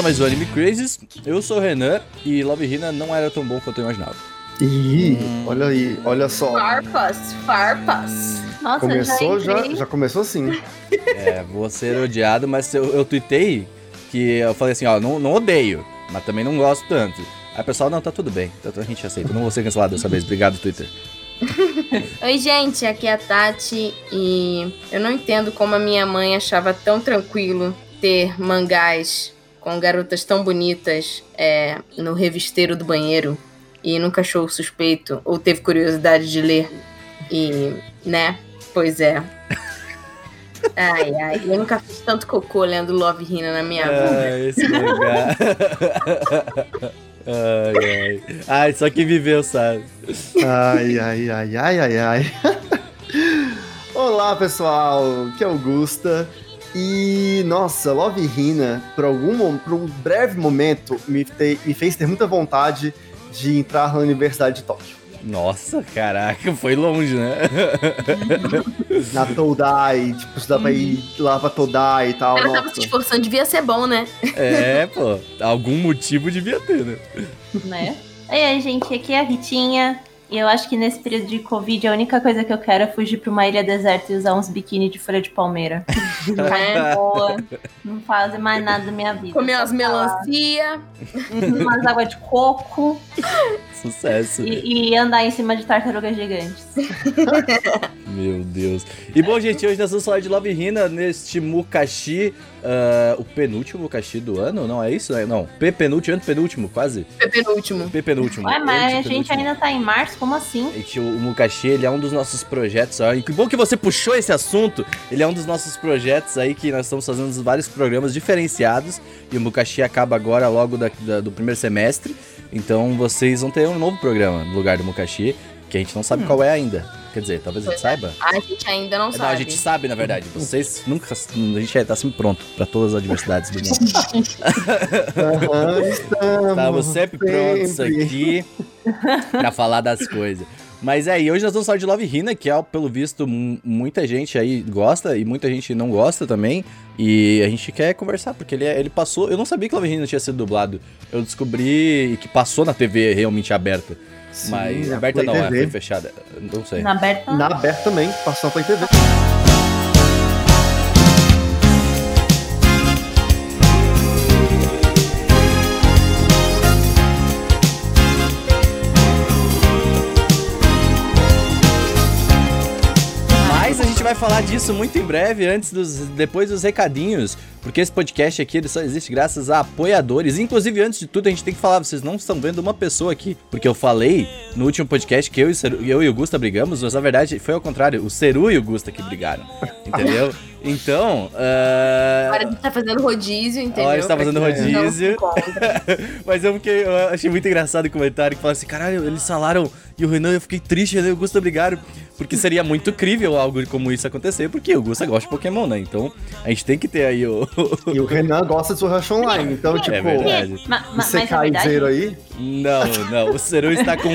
bem-vindos a mais um Anime Crazes. Eu sou o Renan e Love Hina não era tão bom quanto eu imaginava. Ih, olha aí, olha só. Farpas, farpas. Nossa, Começou já, já, já começou assim. É, vou ser odiado, mas eu, eu tuitei que eu falei assim, ó, não, não odeio, mas também não gosto tanto. Aí o pessoal, não, tá tudo bem, então a gente aceita, eu não vou ser cancelado dessa vez, obrigado Twitter. Oi, gente, aqui é a Tati e eu não entendo como a minha mãe achava tão tranquilo ter mangás com garotas tão bonitas é, no revisteiro do banheiro e nunca achou suspeito ou teve curiosidade de ler. E, né? Pois é. Ai, ai, eu nunca fiz tanto cocô lendo Love Hina na minha vida. Ah, esse mangá. ai, ai. Ai, só quem viveu sabe. Ai, ai, ai, ai, ai, ai. Olá, pessoal, que é Augusta. E, nossa, Love Hina, por, algum, por um breve momento, me, te- me fez ter muita vontade de entrar na Universidade de Tóquio. Nossa, caraca, foi longe, né? Na Todai, tipo, dá pra ir lá pra Todai e tal. Ela tava se esforçando, devia ser bom, né? É, pô, algum motivo devia ter, né? né? Oi, aí, gente, aqui é a Ritinha. E eu acho que nesse período de Covid a única coisa que eu quero é fugir pra uma ilha deserta e usar uns biquíni de folha de palmeira. Não é? Boa. Não fazer mais nada da minha vida. Comer umas ficar lá. melancia. umas água de coco Sucesso. e, e andar em cima de tartarugas gigantes. Meu Deus. E bom, gente, hoje nós vamos falar de Love Hina neste Mukashi, ah, o penúltimo Mukashi do ano, não é isso? Não, P penúltimo, antepenúltimo, quase. Foi penúltimo. P penúltimo. Ué, mas a gente ainda tá em março, como assim? Gente, o Mukashi, ele é um dos nossos projetos. ó, E que bom que você puxou esse assunto. Ele é um dos nossos projetos aí que nós estamos fazendo vários programas diferenciados. E o Mukashi acaba agora logo da- da- do primeiro semestre. Então vocês vão ter um novo programa no lugar do Mukashi, que a gente não sabe qual é ainda. Quer dizer, talvez a gente é. saiba. A gente ainda não Não, sabe. a gente sabe, na verdade. Vocês nunca. A gente tá sempre pronto pra todas as adversidades do mundo. Aham, estamos Estamos sempre prontos sempre. aqui pra falar das coisas. Mas é, e hoje nós vamos falar de Love Hina, que é, pelo visto, mu- muita gente aí gosta e muita gente não gosta também. E a gente quer conversar, porque ele, é- ele passou. Eu não sabia que Love Hina tinha sido dublado. Eu descobri que passou na TV realmente aberta. Sim, mas na aberta não, é, TV. foi fechada. Não sei. Na aberta. Na aberta também, passou na Play TV. Falar disso muito em breve, antes dos, depois dos recadinhos, porque esse podcast aqui ele só existe graças a apoiadores. Inclusive, antes de tudo, a gente tem que falar, vocês não estão vendo uma pessoa aqui, porque eu falei no último podcast que eu e, eu e o Gusta brigamos, mas na verdade foi ao contrário, o Ceru e o Gusta que brigaram, entendeu? Então, ah, Agora a gente tá fazendo rodízio, entendeu? Agora a gente tá fazendo se rodízio. mas eu, fiquei, eu achei muito engraçado o comentário que fala assim: caralho, eles falaram e o Renan, eu fiquei triste, Renan e o Gusta brigaram. Porque seria muito crível algo como isso acontecer, porque o Gusta gosta de Pokémon, né? Então a gente tem que ter aí o. E o Renan gosta de Art Online, então, tipo, É verdade. Você mas é cai verdade. zero aí. Não, não. O Seru está com.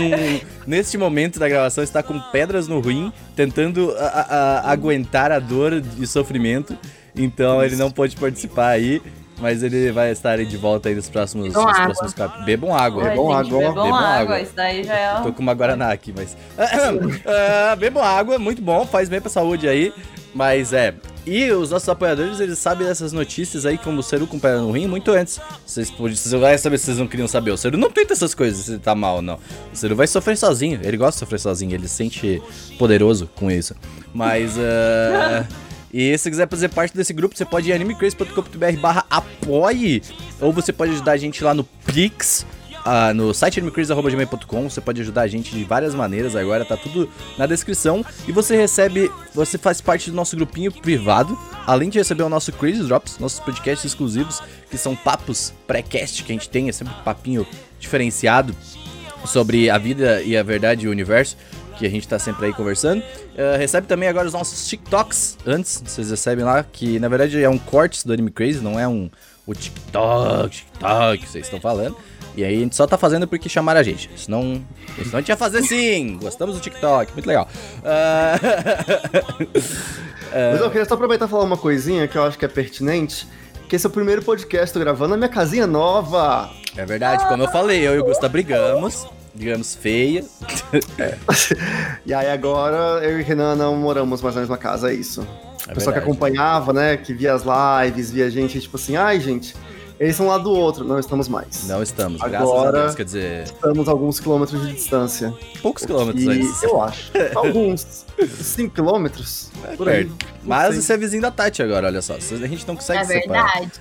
Neste momento da gravação, está com pedras no rim, tentando a- a- a- aguentar a dor e sofrimento. Então ele não pode participar aí. Mas ele vai estar aí de volta aí nos próximos, Bebam nos água. próximos capítulos. Bebam água. Oi, bebam gente, água, bebam bebam água. água. Isso daí já é. Tô com uma Guaraná aqui, mas. Ah, bebam água, muito bom, faz bem pra saúde aí. Mas é. E os nossos apoiadores, eles sabem dessas notícias aí, como o Ceru com pedra no rim, muito antes. Vocês. Vocês vão saber se vocês não queriam saber. O Ceru não tenta essas coisas se ele tá mal ou não. O Ceru vai sofrer sozinho. Ele gosta de sofrer sozinho, ele se sente poderoso com isso. Mas. ah, E se você quiser fazer parte desse grupo, você pode ir animecrazy.com.br barra apoie. Ou você pode ajudar a gente lá no Pix. ah, no site animecrazy.gmail.com Você pode ajudar a gente de várias maneiras agora, tá tudo na descrição. E você recebe, você faz parte do nosso grupinho privado, além de receber o nosso Crazy Drops, nossos podcasts exclusivos, que são papos pré-cast que a gente tem, é sempre um papinho diferenciado sobre a vida e a verdade e o universo, que a gente tá sempre aí conversando. Uh, recebe também agora os nossos TikToks antes, vocês recebem lá, que na verdade é um corte do Anime Crazy, não é um o TikTok, TikTok que vocês estão falando. E aí a gente só tá fazendo porque chamaram a gente. Senão, senão a gente ia fazer sim. Gostamos do TikTok, muito legal. Uh, Mas eu queria só aproveitar e falar uma coisinha que eu acho que é pertinente. que esse é o primeiro podcast, tô gravando na minha casinha nova. É verdade, como eu falei, eu e o Gusta brigamos, digamos feia. E aí agora eu e Renan não moramos mais na mesma casa, é isso. É O pessoal que acompanhava, né, que via as lives, via a gente, tipo assim, ai, gente, eles são um lado do outro, não estamos mais. Não estamos, graças a Agora- Deus, quer dizer, Estamos a alguns quilômetros de distância. poucos quilômetros E antes. eu acho, alguns 5 quilômetros, por aí. Perto. Mas sei. você é vizinho da Tati agora, olha só. A gente não consegue É se separar. verdade.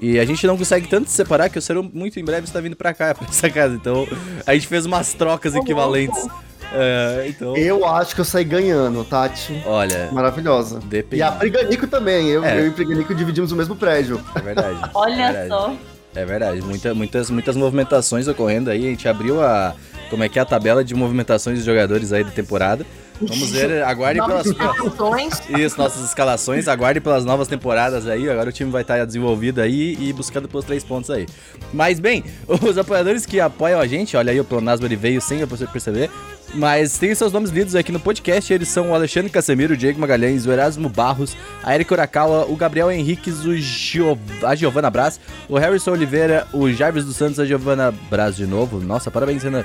E a gente não consegue tanto se separar que o Cero muito em breve está vindo pra cá, pra essa casa. Então a gente fez umas trocas equivalentes. É, então, Eu acho que eu saí ganhando, Tati. olha, Maravilhosa. depende. E a Priganico também. Eu, É. eu e Priganico dividimos o mesmo prédio. É verdade. é Olha verdade. só. É verdade, muita, muitas, muitas movimentações ocorrendo aí. A gente abriu a. Como é que é a tabela de movimentações de jogadores aí da temporada. Vamos ver, aguarde pelas. Ações. Isso, nossas escalações, aguarde pelas novas temporadas aí. Agora o time vai estar desenvolvido aí e buscando pelos três pontos aí. Mas bem, os apoiadores que apoiam a gente, olha aí, o Plonasmo ele veio sem você perceber. Mas tem seus nomes lidos aqui no podcast. Eles são o Alexandre Casemiro, o Diego Magalhães, o Erasmo Barros, a Erika Urakawa, o Gabriel Henriques, o Gio... a Giovana Braz, o Harrison Oliveira, o Jarvis dos Santos, a Giovana Braz de novo. Nossa, parabéns, Renan.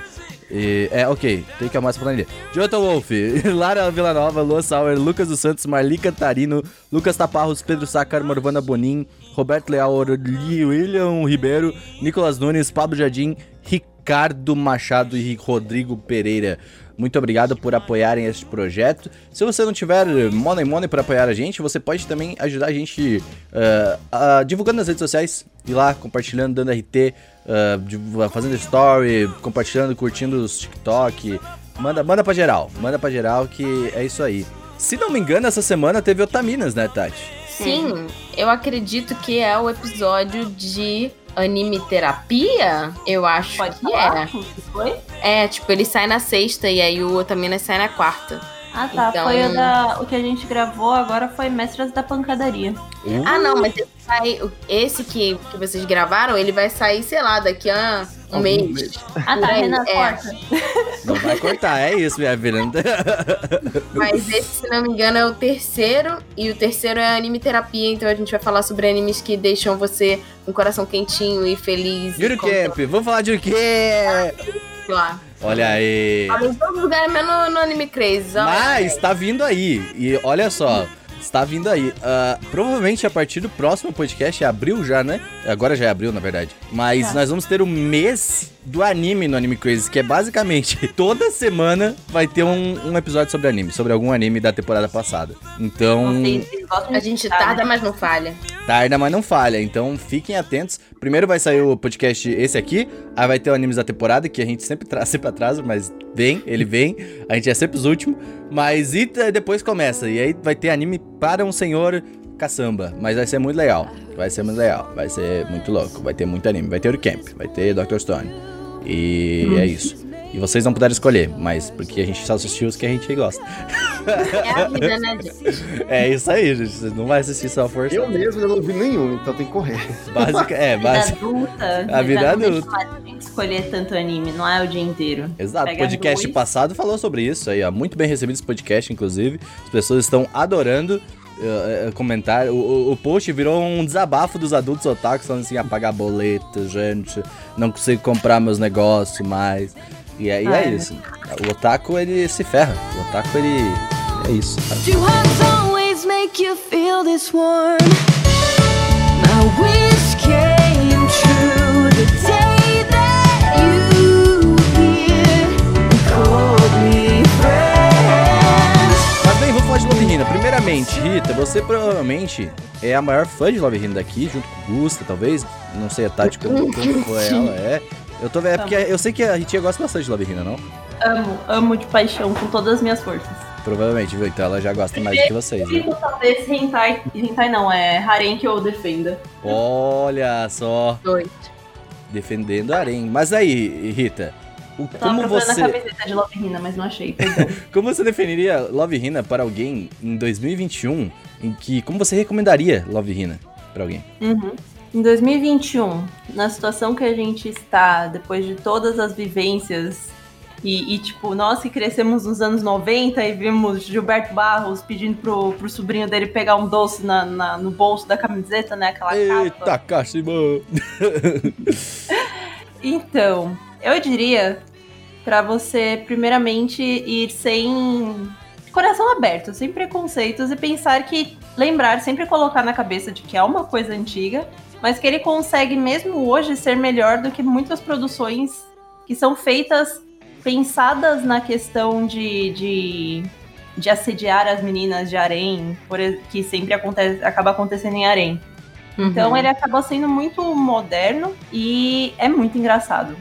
E- é, ok, tem que amar essa planilha. Jonathan Wolf, Lara Villanova, Lua Sauer, Lucas dos Santos, Marli Cantarino, Lucas Taparros, Pedro Sacar, Morvana Bonin, Roberto Leal, Orli- William Ribeiro, Nicolas Nunes, Pablo Jardim, Ricardo Machado e Rodrigo Pereira. Muito obrigado por apoiarem este projeto. Se você não tiver money money para apoiar a gente, você pode também ajudar a gente ah, ah, divulgando nas redes sociais, ir lá, compartilhando, dando RT, ah, div- fazendo story, compartilhando, curtindo os TikTok. Manda, manda pra geral, manda pra geral que é isso aí. Se não me engano, essa semana teve Otaminas, né, Tati? Sim, eu acredito que é o episódio de anime terapia. Eu acho Pode que falar? Que foi? é. É, tipo, ele sai na sexta e aí o Otaminas sai na quarta. Ah, tá. Então- Foi o, da, o que a gente gravou agora foi Mestras da Pancadaria. Ah, não, mas esse, sai, esse que, que vocês gravaram, ele vai sair, sei lá, daqui a um mês. mês. Ah, tá. Renan, é. corta. Não vai cortar, é isso, minha filha. Mas esse, se não me engano, é o terceiro. E o terceiro é anime terapia. Então a gente vai falar sobre animes que deixam você com o coração quentinho e feliz. Yuri Camp, vamos falar de Yuri lá. Olha aí. Fala em todos os lugares, menos no, Anime Crazy. Mas tá vindo aí. E olha só, está vindo aí. Ah, provavelmente a partir do próximo podcast, é abril já, né? Agora já é abril, na verdade. Mas Tá. nós vamos ter o mês do anime no Anime Crazy, que é basicamente toda semana vai ter um, um episódio sobre anime, sobre algum anime da temporada passada. Então. A gente citar, tarda, né? mas não falha. Tarda, mas não falha. Então fiquem atentos. Primeiro vai sair o podcast esse aqui. Aí vai ter o animes da temporada, que a gente sempre traz, sempre atrasa, mas vem, ele vem. A gente é sempre os últimos. Mas e depois começa. E aí vai ter anime para um senhor caçamba. Mas vai ser muito legal. Vai ser muito legal. Vai ser muito louco. Vai ter muito anime. Vai ter o Camp, vai ter Dr. Stone. E é isso. E vocês não puderam escolher, mas porque a gente só assistiu os que a gente gosta. É a vida, né, gente? É isso aí, gente. Você não vai assistir só força. Eu mesmo não vi nenhum, então tem que correr. Básica, é, Vida básica. adulta. A vida adulta. a gente escolher tanto anime, não é o dia inteiro. Exato, o Pega podcast dois. passado falou sobre isso aí, ó. Muito bem recebido esse podcast, inclusive. As pessoas estão adorando eh, eh, comentar. O, o- post virou um desabafo dos adultos otakus, falando assim, apagar boleto, gente, não consigo comprar meus negócios mais. E aí é Ai, isso. O otaku, ele se ferra. O otaku, ele... É isso. sabe? Primeiramente, Rita, você provavelmente é a maior fã de Love Hina daqui, junto com o Gusta, talvez. Não sei a Tati como, como ela, é. Eu tô vendo, é porque eu sei que a Ritinha gosta bastante de Love Hina, não? Amo, amo de paixão com todas as minhas forças. Provavelmente, viu? Então ela já gosta mais do que vocês, né? Talvez hentai, hentai não, é harem que eu defenda. Olha só, Dois. defendendo a Arém. Mas aí, Rita, o- Eu tava como você, a camiseta de Love Hina, mas não achei, como você definiria Love Hina para alguém em 2021? Em que, como você recomendaria Love Hina para alguém? Uhum. Em 2021, na situação que a gente está, depois de todas as vivências E, e, tipo, nós que crescemos nos anos 90 e vimos Gilberto Barros pedindo pro, pro sobrinho dele pegar um doce na, na- no bolso da camiseta, né? Aquela capa. Eita, Kashima! Então, eu diria pra você, primeiramente, ir sem coração aberto, sem preconceitos e pensar que, lembrar, sempre colocar na cabeça de que é uma coisa antiga, mas que ele consegue, mesmo hoje, ser melhor do que muitas produções que são feitas pensadas na questão de, de, de assediar as meninas de harém, por que sempre acontece, acaba acontecendo em harém. Então Uhum. ele acaba sendo muito moderno e é muito engraçado.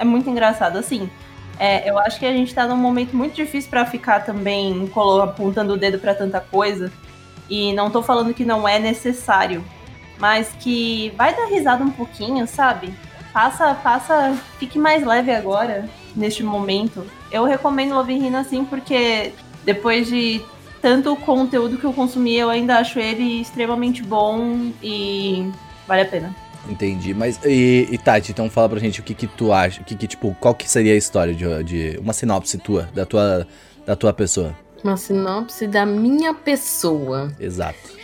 É muito engraçado. Assim, é, eu acho que a gente tá num momento muito difícil pra ficar também apontando o dedo pra tanta coisa. E não tô falando que não é necessário, mas que vai dar risada um pouquinho, sabe? Passa, passa, fique mais leve agora, neste momento. Eu recomendo Love Hina assim, porque depois de tanto conteúdo que eu consumi, eu ainda acho ele extremamente bom e vale a pena. Entendi, mas e, e Tati, então fala pra gente o que que tu acha, o que que, tipo, qual que seria a história de, de uma sinopse tua, da tua, da tua pessoa. Uma sinopse da minha pessoa. Exato.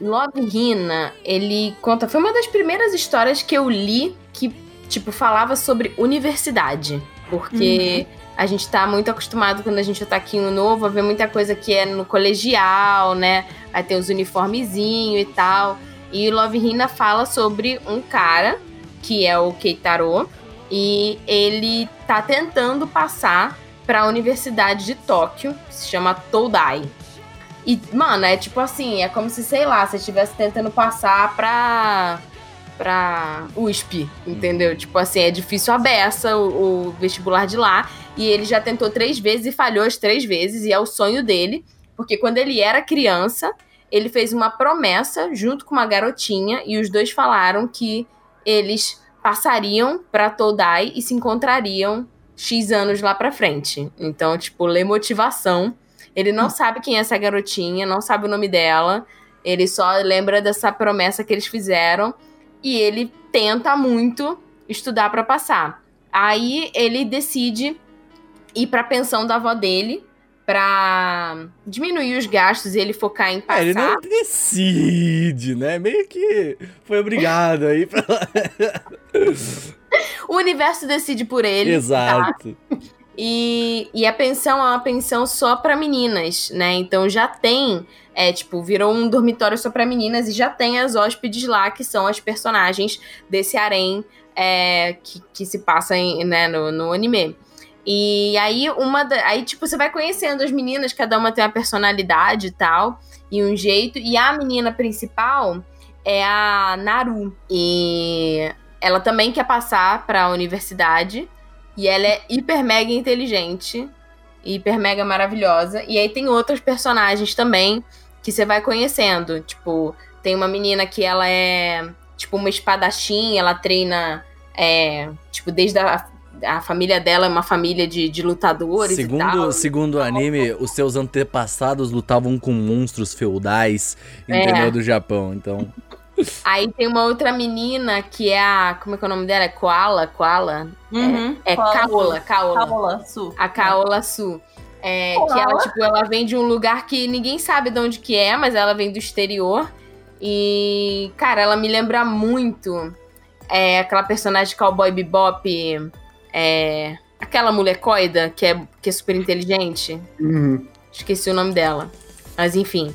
Love Hina, ele conta. Foi uma das primeiras histórias que eu li que, tipo, falava sobre universidade. Porque a gente tá muito acostumado quando a gente é taquinho novo a ver muita coisa que é no colegial, né? Aí tem os uniformezinhos e tal. E Love Hina fala sobre um cara, que é o Keitaro, e ele tá tentando passar pra Universidade de Tóquio, que se chama Todai. E, mano, é tipo assim, é como se, sei lá, você estivesse tentando passar pra. pra USP, entendeu? Tipo assim, é difícil a beça o, o vestibular de lá. E ele já tentou três vezes e falhou as três vezes, e é o sonho dele. Porque quando ele era criança, ele fez uma promessa junto com uma garotinha, e os dois falaram que eles passariam pra Todai e se encontrariam X anos lá pra frente. Então, tipo, lê motivação. Ele não sabe quem é essa garotinha, não sabe o nome dela. Ele só lembra dessa promessa que eles fizeram. E ele tenta muito estudar pra passar. Aí ele decide ir pra pensão da avó dele pra diminuir os gastos e ele focar em Ah, passar. ele não decide, né? Meio que foi obrigado aí pra... O universo decide por ele. tá? Exato. E, e a pensão é uma pensão só pra meninas, né? Então já tem, é tipo, virou um dormitório só pra meninas e já tem as hóspedes lá, que são as personagens desse harém é, que, que se passa em, né, no, no anime. E aí, uma da, aí, tipo, você vai conhecendo as meninas, cada uma tem uma personalidade e tal, e um jeito. E a menina principal é a Naru. E ela também quer passar pra universidade. E ela é hiper mega inteligente. Hiper mega maravilhosa. E aí tem outros personagens também que você vai conhecendo. Tipo, tem uma menina que ela é tipo uma espadachim, ela treina. É, tipo, desde a, a família dela é uma família de, de lutadores e tal. Segundo, segundo o anime, os seus antepassados lutavam com monstros feudais, É. entendeu? Do Japão, então... Aí tem uma outra menina que é a. Como é que é o nome dela? É Koala? Koala? Uhum. É Kaola, Kaola. Kaola, Su. A Kaola Su. É, Koala? que ela, tipo, ela vem de um lugar que ninguém sabe de onde que é, mas ela vem do exterior. E, cara, ela me lembra muito é, aquela personagem Cowboy Bebop, é, aquela molecoida que é, que é super inteligente. Uhum. Esqueci o nome dela. Mas enfim,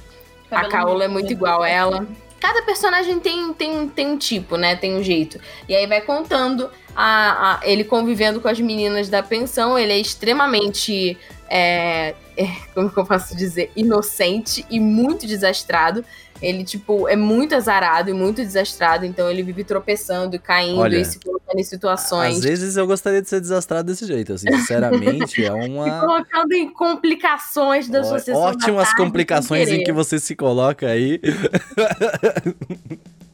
a Cabelo Kaola é muito muito igual a ela. Cada personagem tem, tem, tem um tipo, né? Tem um jeito. E aí vai contando a, a- ele convivendo com as meninas da pensão. Ele é extremamente. é, é, como que eu posso dizer? Inocente e muito desastrado. Ele, tipo, é muito azarado e muito desastrado. Então ele vive tropeçando e caindo Olha, e se colocando em situações. Às vezes eu gostaria de ser desastrado desse jeito, assim, sinceramente, é Se uma... colocando em complicações da sucessão da Ótimas complicações em que você se coloca aí.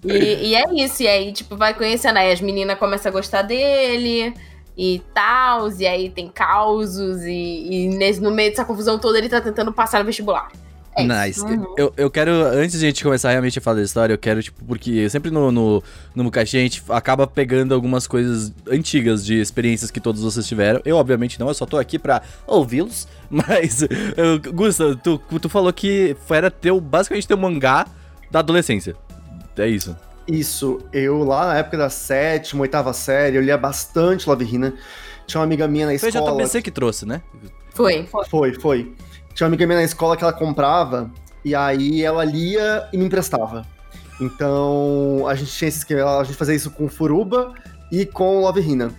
E, e é isso, e aí, tipo, vai conhecendo, aí as meninas começam a gostar dele e tal, e aí tem causos, e, e nesse, no meio dessa confusão toda ele tá tentando passar no vestibular. É isso. Nice. Uhum. Eu, eu quero, antes de a gente começar realmente a falar da história, eu quero, tipo, porque sempre no, no, no Mukashi a gente acaba pegando algumas coisas antigas de experiências que todos vocês tiveram. Eu, obviamente, não, eu só tô aqui pra ouvi-los. Mas, eu, Gusta, tu, tu falou que era teu, basicamente teu mangá da adolescência. É isso. Isso, eu lá na época da sétima, oitava série, eu lia bastante Love Hina. Tinha uma amiga minha na Foi a escola. JBC que trouxe, né? Foi. Foi, foi. Tinha uma amiga minha na escola que ela comprava, e aí ela lia e me emprestava. Então, a gente tinha esse esquema, a gente fazia isso com Furuba e com Love Hina.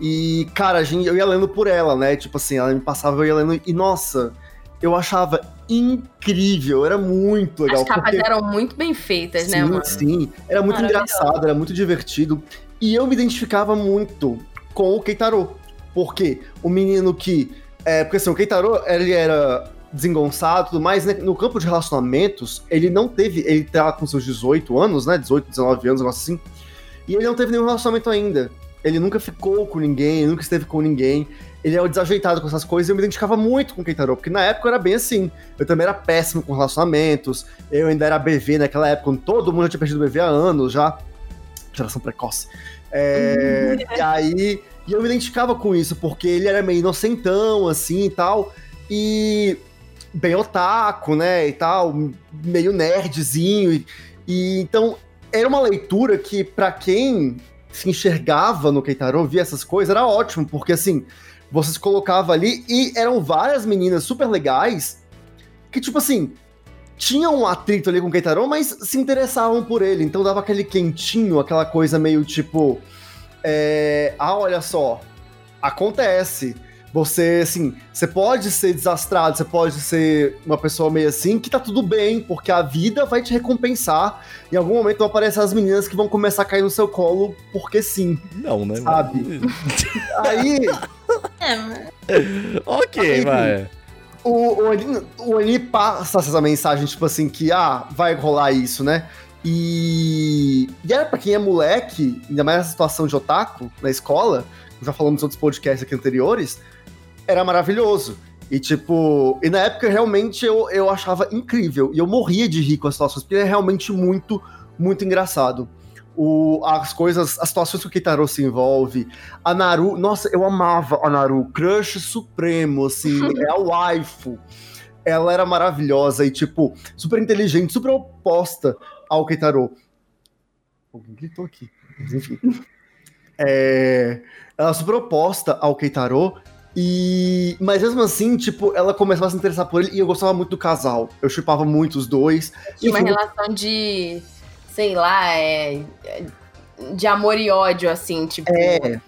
E, cara, a gente, eu ia lendo por ela, né? Tipo assim, ela me passava, eu ia lendo, e nossa, eu achava incrível, era muito legal. As capas porque- eram muito bem feitas, sim, né, mano? Sim, era muito engraçado, era muito divertido. E eu me identificava muito com o Keitaro. Porque o menino que. É, porque assim, o Keitaro, ele era desengonçado e tudo mais, né? No campo de relacionamentos, ele não teve. Ele tá com seus 18 anos, né? 18, 19 anos, um negócio assim. E ele não teve nenhum relacionamento ainda. Ele nunca ficou com ninguém, nunca esteve com ninguém. Ele é o desajeitado com essas coisas e eu me identificava muito com o Keitaro, porque na época eu era bem assim. Eu também era péssimo com relacionamentos, eu ainda era BV naquela época, quando todo mundo já tinha perdido BV há anos já. Geração precoce. É, e aí, e eu me identificava com isso, porque ele era meio inocentão, assim e tal. E bem otaku, né? E tal, meio nerdzinho. E, e então, era uma leitura que, pra quem se enxergava no Keitaro, via essas coisas, era ótimo, porque assim, você se colocava ali e eram várias meninas super legais que, tipo assim, tinham um atrito ali com o Keitaro, mas se interessavam por ele. Então dava aquele quentinho, aquela coisa meio tipo. É, ah, olha só, acontece. Você, assim, você pode ser desastrado, você pode ser uma pessoa meio assim, que tá tudo bem, porque a vida vai te recompensar. Em algum momento vão aparecer as meninas que vão começar a cair no seu colo, porque sim. Não, né? Sabe? Aí, É, ok, Aí- vai. o, o, o passa essa mensagem, tipo assim, que, ah, vai rolar isso, né? E, e era pra quem é moleque, ainda mais nessa situação de otaku na escola, já falamos em outros podcasts aqui anteriores, era maravilhoso. E tipo, e na época realmente eu, eu achava incrível. E eu morria de rir com as situações, porque é realmente muito, muito engraçado. O, as coisas, as situações que o Keitaro se envolve, a Naru, nossa, eu amava a Naru, crush supremo, assim, é a waifu. Ela era maravilhosa e, tipo, super inteligente, super oposta ao Keitaro. Alguém gritou aqui, mas enfim. É, ela é super oposta ao Keitaro, e... mas mesmo assim, tipo, ela começava a se interessar por ele e eu gostava muito do casal. Eu chipava muito os dois. Tinha uma Enfim, relação de, sei lá, é, de amor e ódio, assim, tipo. É,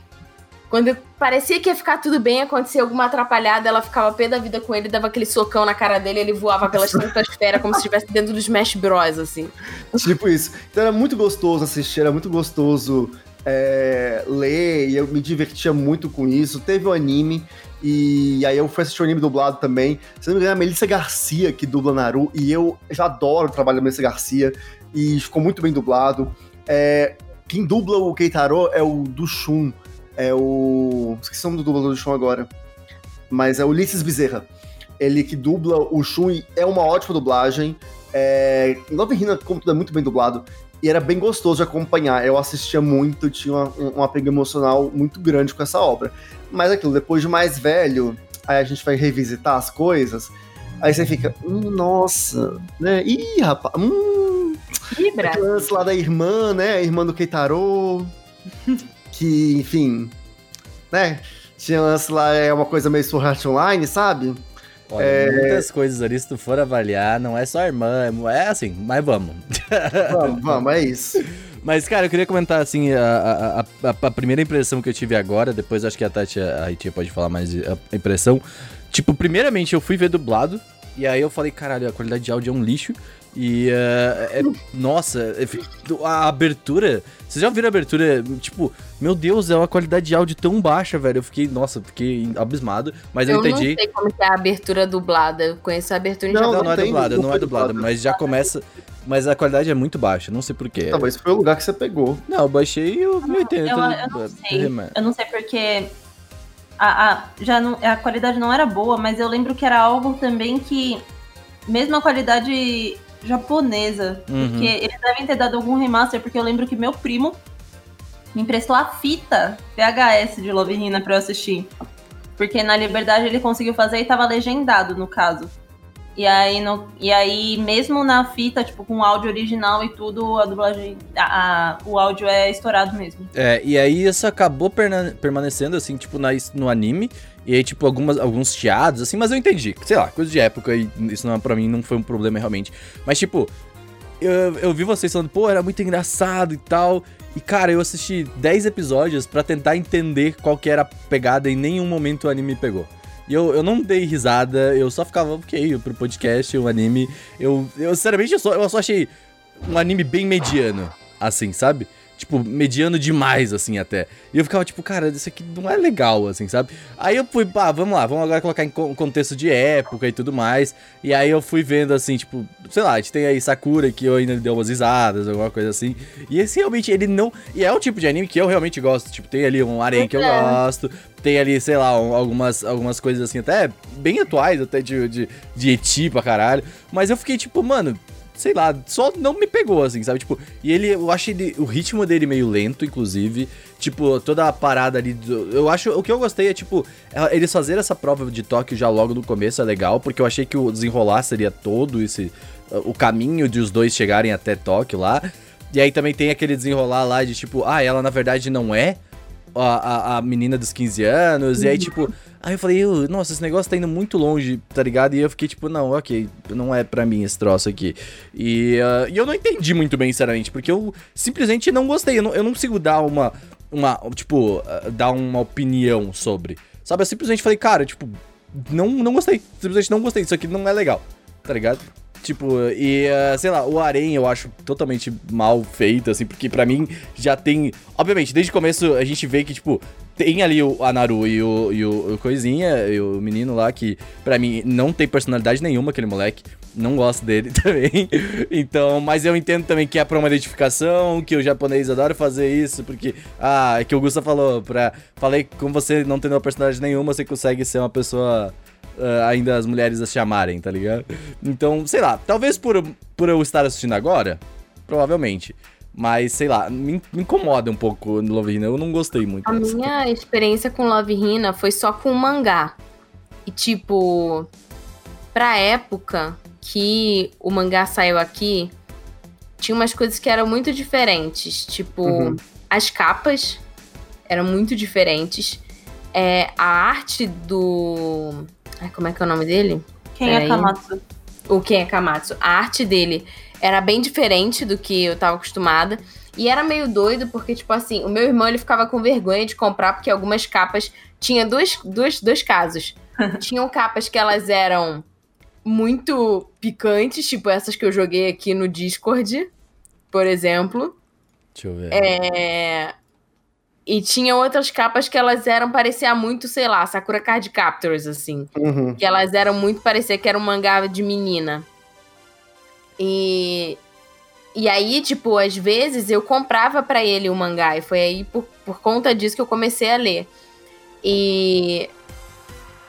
Quando parecia que ia ficar tudo bem, acontecia alguma atrapalhada, ela ficava pé da vida com ele, dava aquele socão na cara dele, ele voava pela estratosfera como se estivesse dentro do Smash Bros, assim. Tipo isso. Então era muito gostoso assistir, era muito gostoso é, ler, e eu me divertia muito com isso. Teve o anime, e aí eu fui assistir o anime dublado também. Se não me engano, é a Melissa Garcia que dubla Naru, e eu já adoro o trabalho da Melissa Garcia, e ficou muito bem dublado. É, quem dubla o Keitaro é o Dushun, é o... Esqueci o nome do dublador do Shun agora. Mas é o Ulisses Bezerra. Ele que dubla o Shun e é uma ótima dublagem. É, Love Hina, como tudo, é muito bem dublado. E era bem gostoso de acompanhar. Eu assistia muito, tinha uma- um, um apego emocional muito grande com essa obra. Mas aquilo, depois de mais velho, aí a gente vai revisitar as coisas. Aí você fica, hum, nossa, né? Ih, rapaz, hum, Ih, Bra. aquele lance lá da irmã, né? A irmã do Keitaro. que, enfim, né? Tinha lance lá, é uma coisa meio Sword Online, sabe? Olha, É. muitas coisas ali, se tu for avaliar, não é só a irmã, é assim, mas vamos. Vamos, vamos, é isso. Mas, cara, eu queria comentar, assim, a, a, a, a primeira impressão que eu tive agora, depois acho que a Tati, a Ritinha pode falar mais a impressão. Tipo, primeiramente eu fui ver dublado, e aí eu falei, caralho, a qualidade de áudio é um lixo. E, eh, é, nossa, é, a abertura, vocês já viram a abertura? Tipo, meu Deus, é uma qualidade de áudio tão baixa, velho. Eu fiquei, nossa, fiquei abismado, mas eu, Eu não entendi. sei como que é a abertura dublada. Eu conheço a abertura em Não, Não, não, é dublada, não não é dublada, mas já começa. Mas a qualidade é muito baixa, não sei porquê. Talvez foi o lugar que você pegou. Não, eu baixei o 1080. eu, eu não é, sei. é, Eu não sei porque a, a, já não, a qualidade não era boa, mas eu lembro que era algo também que mesma qualidade japonesa. Uhum. Porque eles devem ter dado algum remaster, porque eu lembro que meu primo me emprestou a fita VHS de Love Hina pra eu assistir. Porque na Liberdade ele conseguiu fazer e tava legendado, no caso. E aí, no, e aí, mesmo na fita, tipo, com o áudio original e tudo, a dublagem. a- a- o áudio é estourado mesmo. É, e aí isso acabou permanecendo, assim, tipo, na, no anime. E aí, tipo, algumas, alguns chiados, assim, mas eu entendi. Sei lá, coisa de época, e isso não, pra mim não foi um problema realmente. Mas, tipo, eu, eu vi vocês falando, pô, era muito engraçado e tal. E, cara, eu assisti 10 episódios pra tentar entender qual que era a pegada e em nenhum momento o anime me pegou. E eu, eu não dei risada, eu só ficava, ok, pro podcast, o anime. Eu, eu sinceramente, eu só, eu só achei um anime bem mediano, assim, sabe? Tipo, mediano demais, assim, até. E eu ficava, tipo, cara, isso aqui não é legal, assim, sabe? Aí eu fui, pá, vamos lá, vamos agora colocar em con- contexto de época e tudo mais. E aí eu fui vendo, assim, tipo, sei lá, a gente tem aí Sakura, que eu ainda dei umas risadas, alguma coisa assim. E esse realmente, ele não. E é o tipo de anime que eu realmente gosto. Tipo, tem ali um arém que eu É. gosto. Tem ali, sei lá, um- algumas, algumas coisas assim, até bem atuais, até de, de, de eti pra caralho. Mas eu fiquei, tipo, mano, sei lá, só não me pegou, assim, sabe? Tipo, e ele, eu achei ele- o ritmo dele meio lento, inclusive. Tipo, toda a parada ali. do- eu acho. O que eu gostei é, tipo, é- eles fazerem essa prova de Tóquio já logo no começo é legal, porque eu achei que o desenrolar seria todo esse. O caminho de os dois chegarem até Tóquio lá. E aí também tem aquele desenrolar lá de tipo, ah, ela na verdade não é a, a, a menina dos 15 anos. E aí, tipo, aí eu falei, "Eu- nossa, esse negócio tá indo muito longe, tá ligado? E eu fiquei tipo, não, ok, não é pra mim esse troço aqui. E, ah, e eu não entendi muito bem, sinceramente, porque eu simplesmente não gostei. Eu não, eu não consigo dar uma, uma, tipo, ah, dar uma opinião sobre. Sabe, eu simplesmente falei, cara, tipo, não, não gostei. Simplesmente não gostei. Isso aqui não é legal, tá ligado? Tipo, e ah, sei lá, o Arém eu acho totalmente mal feito, assim, porque pra mim já tem. Obviamente, desde o começo a gente vê que, tipo, tem ali o a Naru e o, e o, o Coisinha, e o menino lá, que pra mim não tem personalidade nenhuma, aquele moleque. Não gosto dele também. Então, mas eu entendo também que é pra uma identificação, que o japonês adora fazer isso, porque. Ah, é que o Gusta falou, pra. Falei com você não tendo personalidade nenhuma, você consegue ser uma pessoa ah, ainda as mulheres a chamarem, tá ligado? Então, sei lá, talvez por, por eu estar assistindo agora, provavelmente. Mas, sei lá, me, me incomoda um pouco no Love Hina, eu não gostei muito. A minha experiência com Love Hina foi só com mangá. E, tipo, pra época que o mangá saiu aqui, tinha umas coisas que eram muito diferentes. Tipo, Uhum. as capas eram muito diferentes. É, a arte do. Ai, como é que é o nome dele? Quem é Peraí. Kamatsu? o Ken Akamatsu, a arte dele era bem diferente do que eu tava acostumada. E era meio doido, porque, tipo assim, o meu irmão ele ficava com vergonha de comprar, porque algumas capas. Tinha dois, dois, dois casos. Tinham capas que elas eram muito picantes, tipo essas que eu joguei aqui no Discord, por exemplo. Deixa eu ver. É... E tinha outras capas que elas eram parecia muito, sei lá, Sakura Card Captors, assim. Uhum. Que elas eram muito parecer que era um mangá de menina. E. E aí, tipo, às vezes eu comprava pra ele o mangá. E foi aí por, por conta disso que eu comecei a ler. E.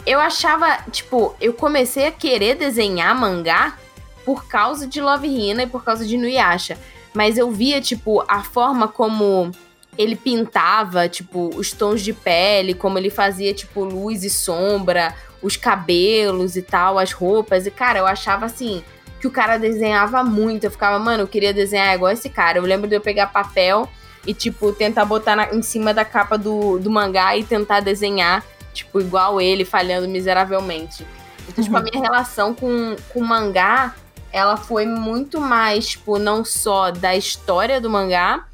Eu achava, tipo, eu comecei a querer desenhar mangá por causa de Love Hina e por causa de Nuyasha. Mas eu via, tipo, a forma como ele pintava, tipo, os tons de pele, como ele fazia, tipo, luz e sombra, os cabelos e tal, as roupas. E, cara, eu achava assim que o cara desenhava muito. Eu ficava, mano, eu queria desenhar igual esse cara. Eu lembro de eu pegar papel e, tipo, tentar botar na- em cima da capa do, do mangá e tentar desenhar, tipo, igual ele, falhando miseravelmente. Então, tipo, a minha relação com, com o mangá, ela foi muito mais, tipo, não só da história do mangá,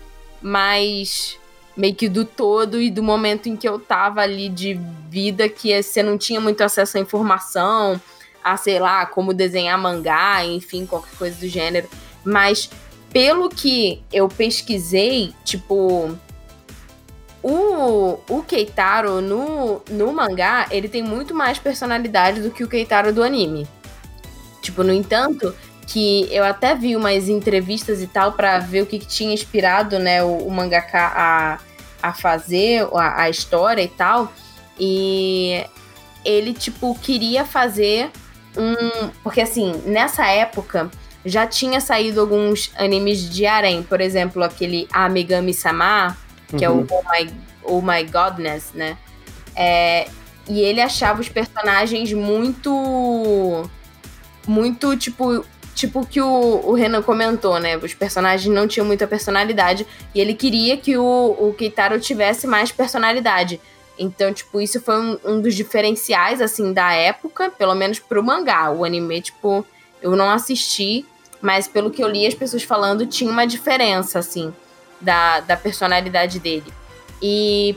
mas meio que do todo e do momento em que eu tava ali de vida, que você não tinha muito acesso à informação, a sei lá, como desenhar mangá, enfim, qualquer coisa do gênero. Mas pelo que eu pesquisei, tipo. O, o Keitaro no, no mangá, ele tem muito mais personalidade do que o Keitaro do anime. Tipo, no entanto, que eu até vi umas entrevistas e tal pra ver o que, que tinha inspirado, né, o, o mangaka a, a fazer a, a história e tal. E ele, tipo, queria fazer um. Porque assim, nessa época já tinha saído alguns animes de harem. Por exemplo, aquele Amigami Sama, que é o Uhum. Oh My, oh My Godness, né? É, e ele achava os personagens muito. Muito, tipo. Tipo que o, o Renan comentou, né? Os personagens não tinham muita personalidade. E ele queria que o, o Keitaro tivesse mais personalidade. Então, tipo, isso foi um, um dos diferenciais, assim, da época, pelo menos pro mangá. O anime, tipo, eu não assisti, mas pelo que eu li as pessoas falando, tinha uma diferença, assim, da, da personalidade dele. E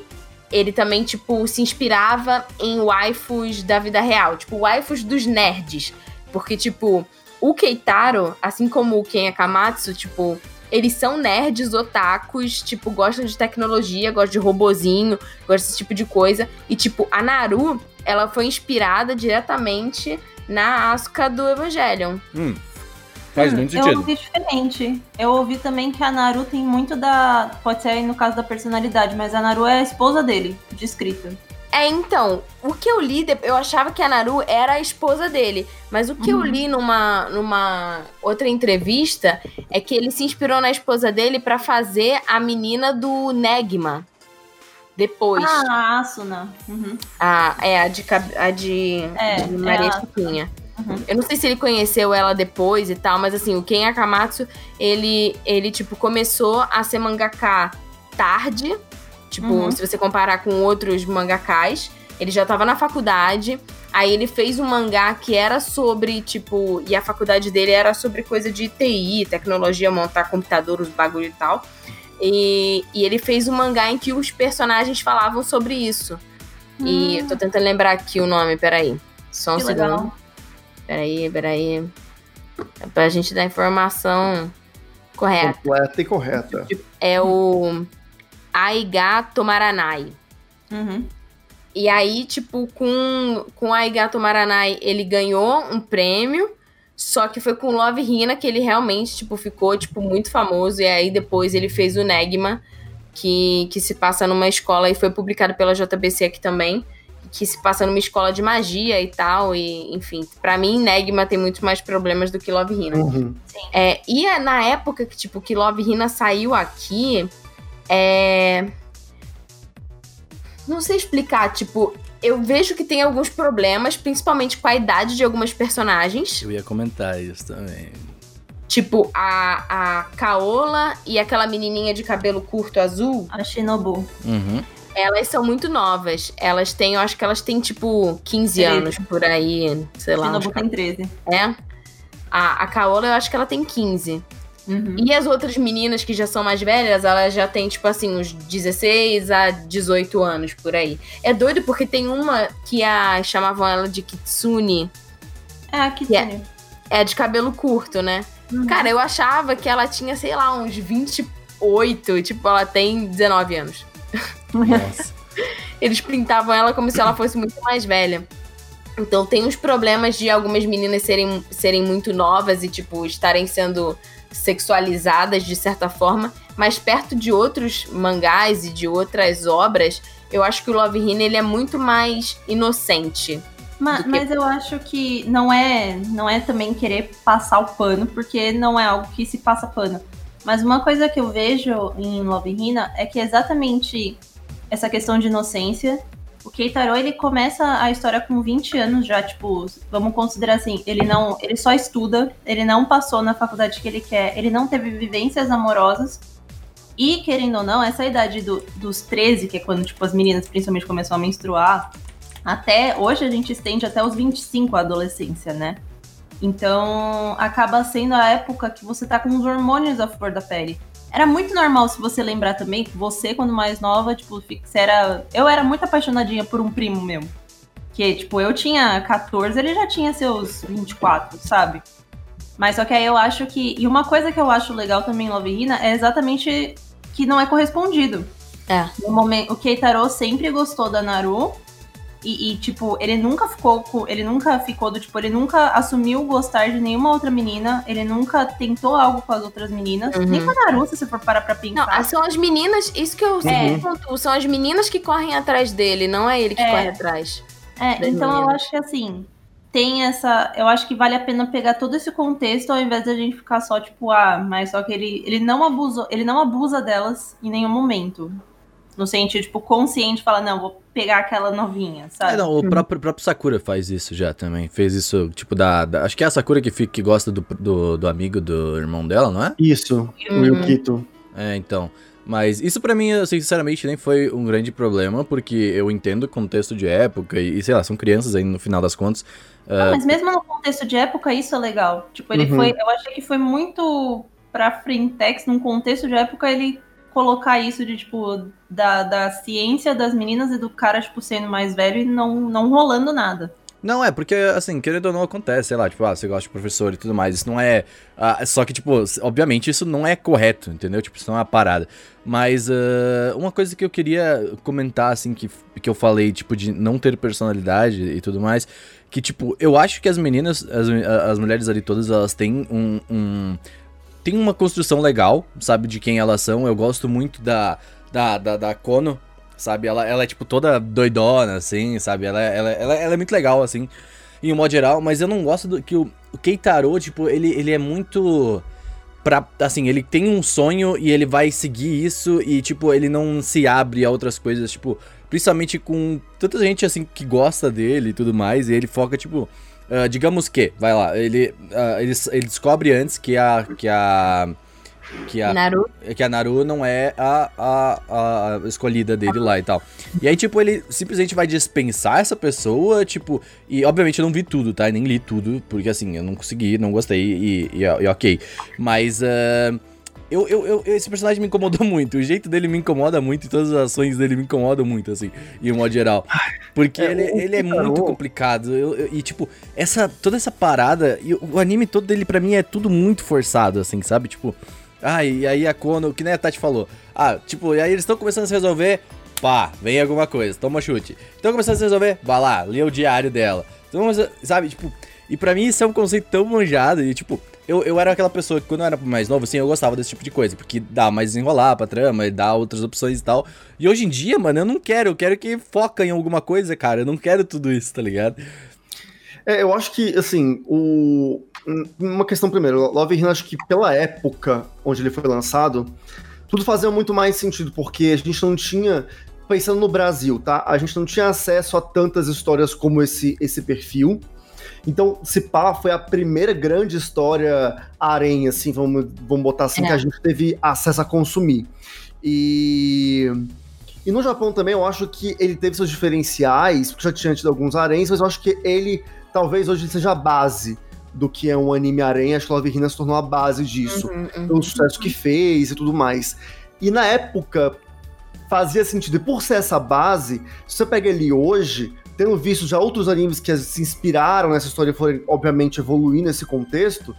ele também, tipo, se inspirava em waifus da vida real, tipo, waifus dos nerds. Porque, tipo, o Keitaro, assim como o Ken Akamatsu, tipo, eles são nerds, otakus, tipo, gostam de tecnologia, gostam de robozinho, gostam desse tipo de coisa. E, tipo, a Naru, ela foi inspirada diretamente na Asuka do Evangelion. Hum, faz Hum, muito Eu sentido. ouvi diferente. Eu ouvi também que a Naru tem muito da. Pode ser aí no caso da personalidade, mas a Naru é a esposa dele, de escrita. É, então, o que eu li, eu achava que a Naru era a esposa dele. Mas o que eu Uhum. li numa, numa outra entrevista é que ele se inspirou na esposa dele pra fazer a menina do Negma. Depois. Ah, a Asuna. Uhum. A, é, a de, a de, É, de é Maria a- Chiquinha. Uhum. Eu não sei se ele conheceu ela depois e tal, mas assim, o Ken Akamatsu, ele, ele tipo, começou a ser mangaka tarde. Tipo, Uhum. se você comparar com outros mangakás. Ele já tava na faculdade. Aí ele fez um mangá que era sobre, tipo... E a faculdade dele era sobre coisa de TI, tecnologia, montar computador, os bagulho e tal. E, e ele fez um mangá em que os personagens falavam sobre isso. E eu tô tentando lembrar aqui o nome, peraí. Só um Hum. Que segundo. legal. Peraí, peraí. É pra gente dar a informação correta. Completa e correta. É o Aiga Tomaranai. Uhum. E aí, tipo, com, com Aiga Tomaranai, ele ganhou um prêmio. Só que foi com Love Hina que ele realmente, tipo, ficou, tipo, muito famoso. E aí, depois, ele fez o Negma, que, que se passa numa escola... E foi publicado pela JBC aqui também. Que se passa numa escola de magia e tal. E, enfim, pra mim, Negma tem muito mais problemas do que Love Hina. Uhum. É, e é na época que, tipo, que Love Hina saiu aqui, é... Não sei explicar, tipo, eu vejo que tem alguns problemas, principalmente com a idade de algumas personagens. Eu ia comentar isso também. Tipo, a, a Kaola e aquela menininha de cabelo curto azul, A Shinobu. Uhum. elas são muito novas. Elas têm, eu acho que elas têm, tipo, 15 Treze. anos por aí, sei lá. Shinobu uns tem 13. É. A, a Kaola, eu acho que ela tem 15. Uhum. E as outras meninas que já são mais velhas, elas já têm, tipo assim, uns 16 a 18 anos por aí. É doido porque tem uma que a, chamavam ela de Kitsune, É, a Kitsune. é de cabelo curto, né? Uhum. Cara, eu achava que ela tinha, sei lá, uns 28, tipo, ela tem 19 anos. Nossa. Eles pintavam ela como se ela fosse muito mais velha. Então tem uns problemas de algumas meninas serem, serem muito novas e, tipo, estarem sendo sexualizadas de certa forma. Mas perto de outros mangás e de outras obras, eu acho que o Love Hina ele é muito mais inocente. Ma- do que- Mas eu acho que não é, não é também querer passar o pano, porque não é algo que se passa pano. Mas uma coisa que eu vejo em Love Hina é que é exatamente essa questão de inocência. O Keitaro, ele começa a história com 20 anos já, tipo, vamos considerar assim, ele não, ele só estuda, ele não passou na faculdade que ele quer, ele não teve vivências amorosas. E, querendo ou não, essa idade do- dos 13, que é quando, tipo, as meninas principalmente começam a menstruar, até hoje a gente estende até os 25 a adolescência, né? Então acaba sendo a época que você tá com os hormônios à flor da pele. Era muito normal, se você lembrar também, que você, quando mais nova, tipo, você era. Eu era muito apaixonadinha por um primo meu. Que, tipo, eu tinha 14, ele já tinha seus 24, sabe? Mas só que aí eu acho que. E uma coisa que eu acho legal também em Love Hina é exatamente que não é correspondido. É. No momento, o Keitaro sempre gostou da Naru. E, e, tipo, ele nunca ficou com. Ele nunca ficou do tipo, ele nunca assumiu gostar de nenhuma outra menina. Ele nunca tentou algo com as outras meninas. Uhum. Nem com a Naru, se você for parar pra Não, pensar. são as meninas, isso que eu sempre É. pontuo, são as meninas que correm atrás dele, não é ele que É. corre atrás. É, então eu meninas. acho que assim. tem essa. Eu acho que vale a pena pegar todo esse contexto ao invés da gente ficar só, tipo, ah, mas só que ele, ele não abusa, ele não abusa delas em nenhum momento. No sentido, tipo, consciente, fala, não, vou pegar aquela novinha, sabe? É, não, o próprio, o próprio Sakura faz isso já também. Fez isso, tipo, da. da- acho que é a Sakura que, fica, que gosta do, do, do amigo do irmão dela, não é? Isso, o Uhum. Yukito. É, então. Mas isso pra mim, assim, sinceramente, nem foi um grande problema, porque eu entendo o contexto de época e, sei lá, são crianças aí no final das contas. Ah, mas mesmo no contexto de época, isso é legal. Tipo, ele Uhum. foi. Eu achei que foi muito pra Frentex, num contexto de época, ele colocar isso de, tipo, da, da ciência das meninas e do cara, tipo, sendo mais velho e não, não rolando nada. Não, é, porque, assim, querendo ou não acontece, sei lá, tipo, ah, você gosta de professor e tudo mais, isso não é... ah, só que, tipo, obviamente isso não é correto, entendeu? Tipo, isso não é uma parada. Mas ah, uma coisa que eu queria comentar, assim, que, que eu falei, tipo, de não ter personalidade e tudo mais, que, tipo, eu acho que as meninas, as, as mulheres ali todas, elas têm um... um tem uma construção legal, sabe, de quem elas são. Eu gosto muito da, da, da, da Kono, sabe? Ela, ela é, tipo, toda doidona, assim, sabe? Ela, ela, ela, ela é muito legal, assim, em um modo geral. Mas eu não gosto do que o, o Keitaro, tipo, ele, ele é muito... Pra, assim, ele tem um sonho e ele vai seguir isso e, tipo, ele não se abre a outras coisas, tipo... Principalmente com tanta gente, assim, que gosta dele e tudo mais. E ele foca, tipo... ah, digamos que, vai lá, ele, ah, ele, ele descobre antes que a... Que a que a, Naruto. que a Naru não é a, a, a escolhida dele lá e tal. E aí, tipo, ele simplesmente vai dispensar essa pessoa, tipo. E obviamente eu não vi tudo, tá? Eu nem li tudo, porque assim, eu não consegui, não gostei e, e, e ok. Mas. ah, eu, eu, eu- esse personagem me incomodou muito. O jeito dele me incomoda muito e todas as ações dele me incomodam muito, assim, em um modo geral. Porque É, ele, ele é muito complicado. Eu- eu- e, tipo, essa, toda essa parada. E o, anime todo dele, pra mim, é tudo muito forçado, assim, sabe? Tipo. Ah, e aí a Kono, que nem a Tati falou. Ah, tipo, e aí eles estão começando a se resolver. Pá, vem alguma coisa, toma chute. Estão começando a se resolver, vai lá, lê o diário dela. Então, sabe, tipo. E pra mim isso é um conceito tão manjado. E, tipo, eu, eu era aquela pessoa que quando eu era mais novo, assim, eu gostava desse tipo de coisa. Porque dá mais desenrolar pra trama e dá outras opções e tal. E hoje em dia, mano, eu não quero. Eu quero que foca em alguma coisa, cara. Eu não quero tudo isso, tá ligado? É, eu acho que, assim, o... uma questão primeiro, Love Hina, acho que pela época onde ele foi lançado, tudo fazia muito mais sentido, porque a gente não tinha, pensando no Brasil, tá? A gente não tinha acesso a tantas histórias como esse, esse perfil. Então, se pá, foi a primeira grande história harém, assim, vamos, vamos botar assim, É. que a gente teve acesso a consumir. E... E no Japão também eu acho que ele teve seus diferenciais, porque já tinha tido alguns haréns, mas eu acho que ele talvez hoje seja a base do que é um anime harém. Acho que Love Hina se tornou a base disso Uhum, uhum. pelo sucesso que fez e tudo mais. E na época fazia sentido. E por ser essa base, se você pega ele hoje, tendo visto já outros animes que se inspiraram nessa história e foram, obviamente, evoluir nesse contexto,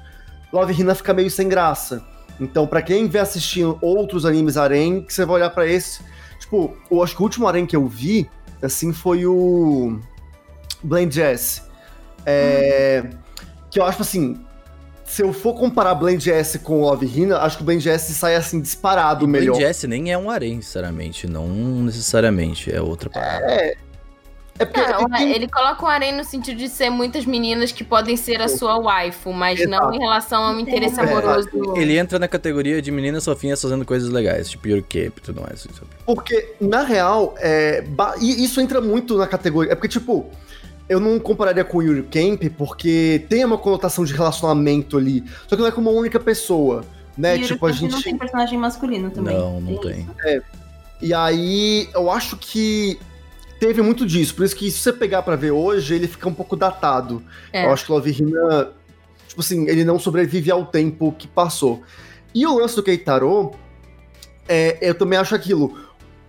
Love Hina fica meio sem graça. Então, pra quem vê assistindo outros animes harem, que você vai olhar pra esse. Tipo, eu acho que o último harem que eu vi, assim, foi o. Blend Jazz. É, Que eu acho assim. Se eu for comparar Blend S com Love Hina, acho que o Blend S sai assim disparado melhor. Blade S nem é um harém, sinceramente. Não necessariamente, é outra parada. É porque Não, tem- ele coloca o harém no sentido de ser muitas meninas que podem ser a sua waifu, mas não Exato. em relação a um interesse É, amoroso. Ele entra na categoria de meninas fofinhas fazendo coisas legais, tipo Yuri Cape e tudo mais. Porque, na real, é, e isso entra muito na categoria. É porque, tipo, eu não compararia com o Yuri Camp, porque tem uma conotação de relacionamento ali. Só que não é com uma única pessoa, né? E tipo, a Yuri Camp não gente. tem personagem masculino também. Não, não tem. E aí, eu acho que teve muito disso. Por isso que, se você pegar pra ver hoje, ele fica um pouco datado. É. Eu acho que Love Hina, tipo assim, ele não sobrevive ao tempo que passou. E o lance do Keitaro, é, eu também acho aquilo.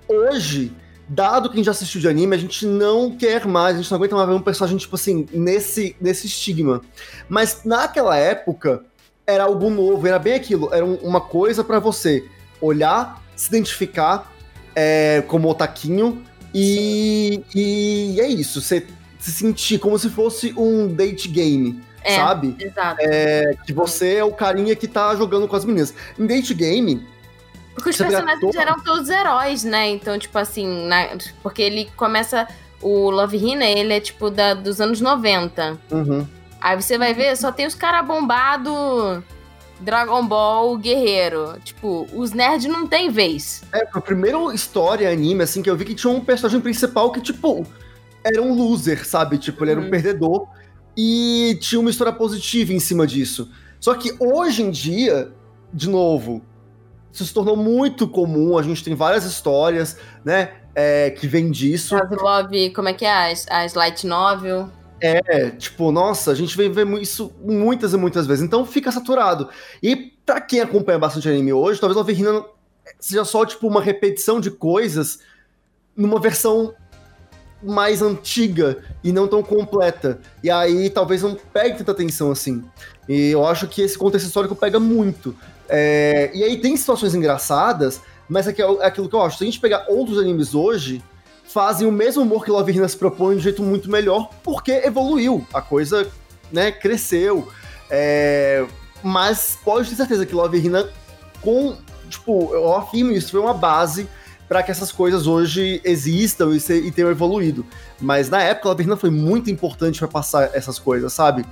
Hoje, dado que a gente já assistiu de anime, a gente não quer mais, a gente não aguenta mais ver um personagem, tipo assim, nesse, nesse estigma. Mas naquela época, era algo novo, era bem aquilo. Era um- uma coisa pra você olhar, se identificar é, como otaquinho e, e é isso. Você se sentir como se fosse um date game, É. sabe? Exato. É, que você é o carinha que tá jogando com as meninas. Em date game, Porque os Você personagens todo- eram todos heróis, né? Então, tipo assim, na- porque ele começa o Love Hina, ele é tipo da, dos anos 90. Uhum. Aí você vai ver, só tem os caras bombado Dragon Ball Guerreiro. Tipo, os nerds não tem vez. É, a primeira história anime, assim, que eu vi que tinha um personagem principal que, tipo, era um loser, sabe? Tipo, ele era um Uhum. perdedor. E tinha uma história positiva em cima disso. Só que hoje em dia, de novo, isso se tornou muito comum. A gente tem várias histórias, né? é, que vem disso. As Love, como é que é? As, as Light Novel. É, tipo, nossa, a gente vem ver isso muitas e muitas vezes. Então fica saturado. E pra quem acompanha bastante anime hoje, talvez Love Hina seja só, tipo, uma repetição de coisas numa versão mais antiga e não tão completa. E aí talvez não pegue tanta atenção assim. E eu acho que esse contexto histórico pega muito. É, e aí tem situações engraçadas, mas é, que é aquilo que eu acho. Se a gente pegar outros animes hoje, fazem o mesmo humor que Love Hina se propõe de um jeito muito melhor, porque evoluiu. A coisa, né, cresceu. É, mas pode ter certeza que Love Hina, com. Tipo, eu afirmo isso, foi uma base para que essas coisas hoje existam e, se- e tenham evoluído. Mas na época, Love Hina foi muito importante para passar essas coisas, sabe?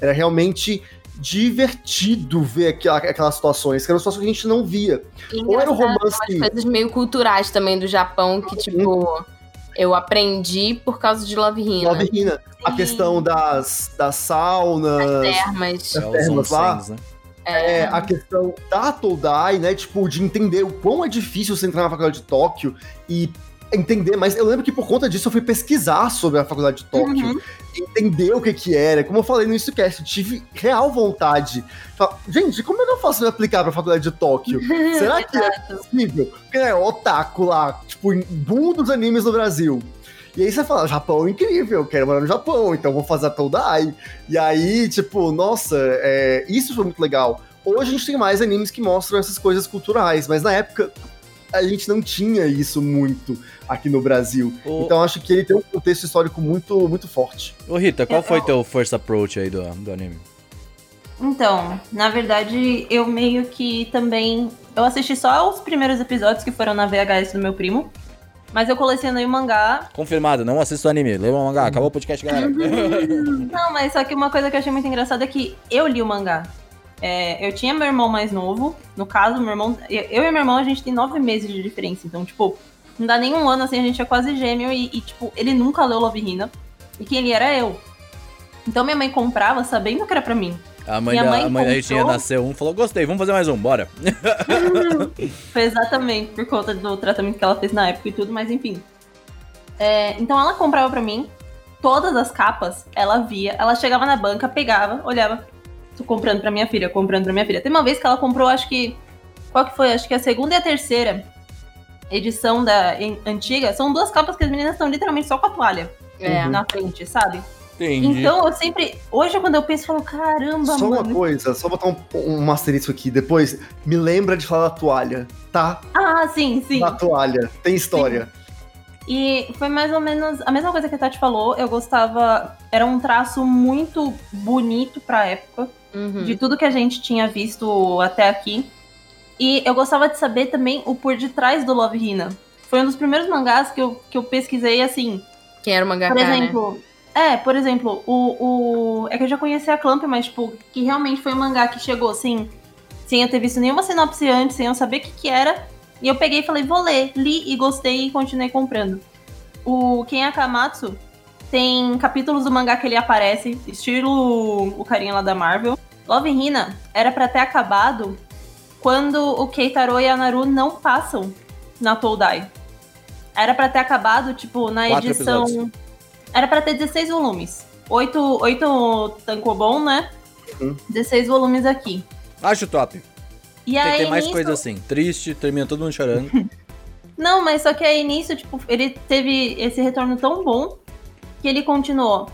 Era realmente divertido ver aquela- aquelas situações, que eram situações que a gente não via. Ou era o romance. coisas meio culturais também do Japão que, tipo, eu aprendi por causa de Love Hina. Love Hina. A questão das, das saunas. Termas. É As os termas lá. né? É. É, a questão da Todai, né? Tipo, de entender o quão é difícil você entrar na faculdade de Tóquio e entender, mas eu lembro que por conta disso eu fui pesquisar sobre a faculdade de Tóquio, Uhum. entender o que que era, como eu falei no InstaCast, eu tive real vontade. Falar, Gente, como é que eu faço pra aplicar pra faculdade de Tóquio? Será que é possível? Porque é otaku lá, tipo, boom dos animes no Brasil. E aí você fala, Japão é incrível, quero morar no Japão, então vou fazer a Todai. E aí, tipo, nossa, é, isso foi muito legal. Hoje a gente tem mais animes que mostram essas coisas culturais, mas na época a gente não tinha isso muito aqui no Brasil. Ô, Então acho que ele tem um contexto histórico muito, muito forte. ô, Rita, qual Eu- foi teu first approach aí do, do anime? Então, na verdade, eu meio que também. Eu assisti só os primeiros episódios que foram na VHS do meu primo. Mas eu colecionei o mangá. Confirmado, não assista o anime. Lê o mangá. Acabou o podcast, galera. Não, mas só que uma coisa que eu achei muito engraçada é que eu li o mangá. É, eu tinha meu irmão mais novo. No caso, meu irmão. Eu eu e meu irmão, a gente tem nove meses de diferença. Então, tipo, não dá nem um ano assim, a gente é quase gêmeo. E, e, tipo, ele nunca leu Love Hina. E quem lia era eu. Então minha mãe comprava sabendo que era pra mim. A mãe, Minha da, mãe a mãe da Ritinha comprou. nasceu um falou: gostei, vamos fazer mais um, bora. Foi exatamente por conta do tratamento que ela fez na época e tudo, mas enfim. É, então ela comprava pra mim todas as capas, ela via, ela chegava na banca, pegava, olhava, tô comprando pra minha filha, comprando pra minha filha. Tem uma vez que ela comprou, acho que. Qual que foi? Acho que a segunda e a terceira edição da em- antiga. São duas capas que as meninas estão literalmente só com a toalha É. na frente, sabe? Entendi. Então eu sempre. Hoje, quando eu penso, eu falo, caramba, Só uma mano. coisa, só botar um, um asterisco aqui depois. Me lembra de falar da toalha, tá? Ah, sim, sim. Da toalha. Tem história. E foi mais ou menos a mesma coisa que a Tati falou. Eu gostava. Era um traço muito bonito pra época, Uhum. de tudo que a gente tinha visto até aqui. E eu gostava de saber também o por detrás do Love Hina. Foi um dos primeiros mangás que eu, que eu pesquisei assim. Quem era o mangaka, Por né? exemplo. É, por exemplo, o, o. É que eu já conhecia a Clamp, mas, tipo, que realmente foi um mangá que chegou sem, sem eu ter visto nenhuma sinopse antes, sem eu saber o que, que era. E eu peguei e falei, vou ler. Li e gostei e continuei comprando. O Ken Akamatsu tem capítulos do mangá que ele aparece, estilo o carinha lá da Marvel. Love Hina era pra ter acabado quando o Keitaro e a Naru não passam na Toudai. Era pra ter acabado, tipo, na Quatro edição. episódios. Era pra ter 16 volumes. Oito, oito tankobon, né? Uhum. 16 volumes aqui. Acho top. E Tem aí, que ter mais nisso- coisa assim. Triste, termina todo mundo chorando. Não, mas só que aí nisso, tipo, ele teve esse retorno tão bom que ele continuou.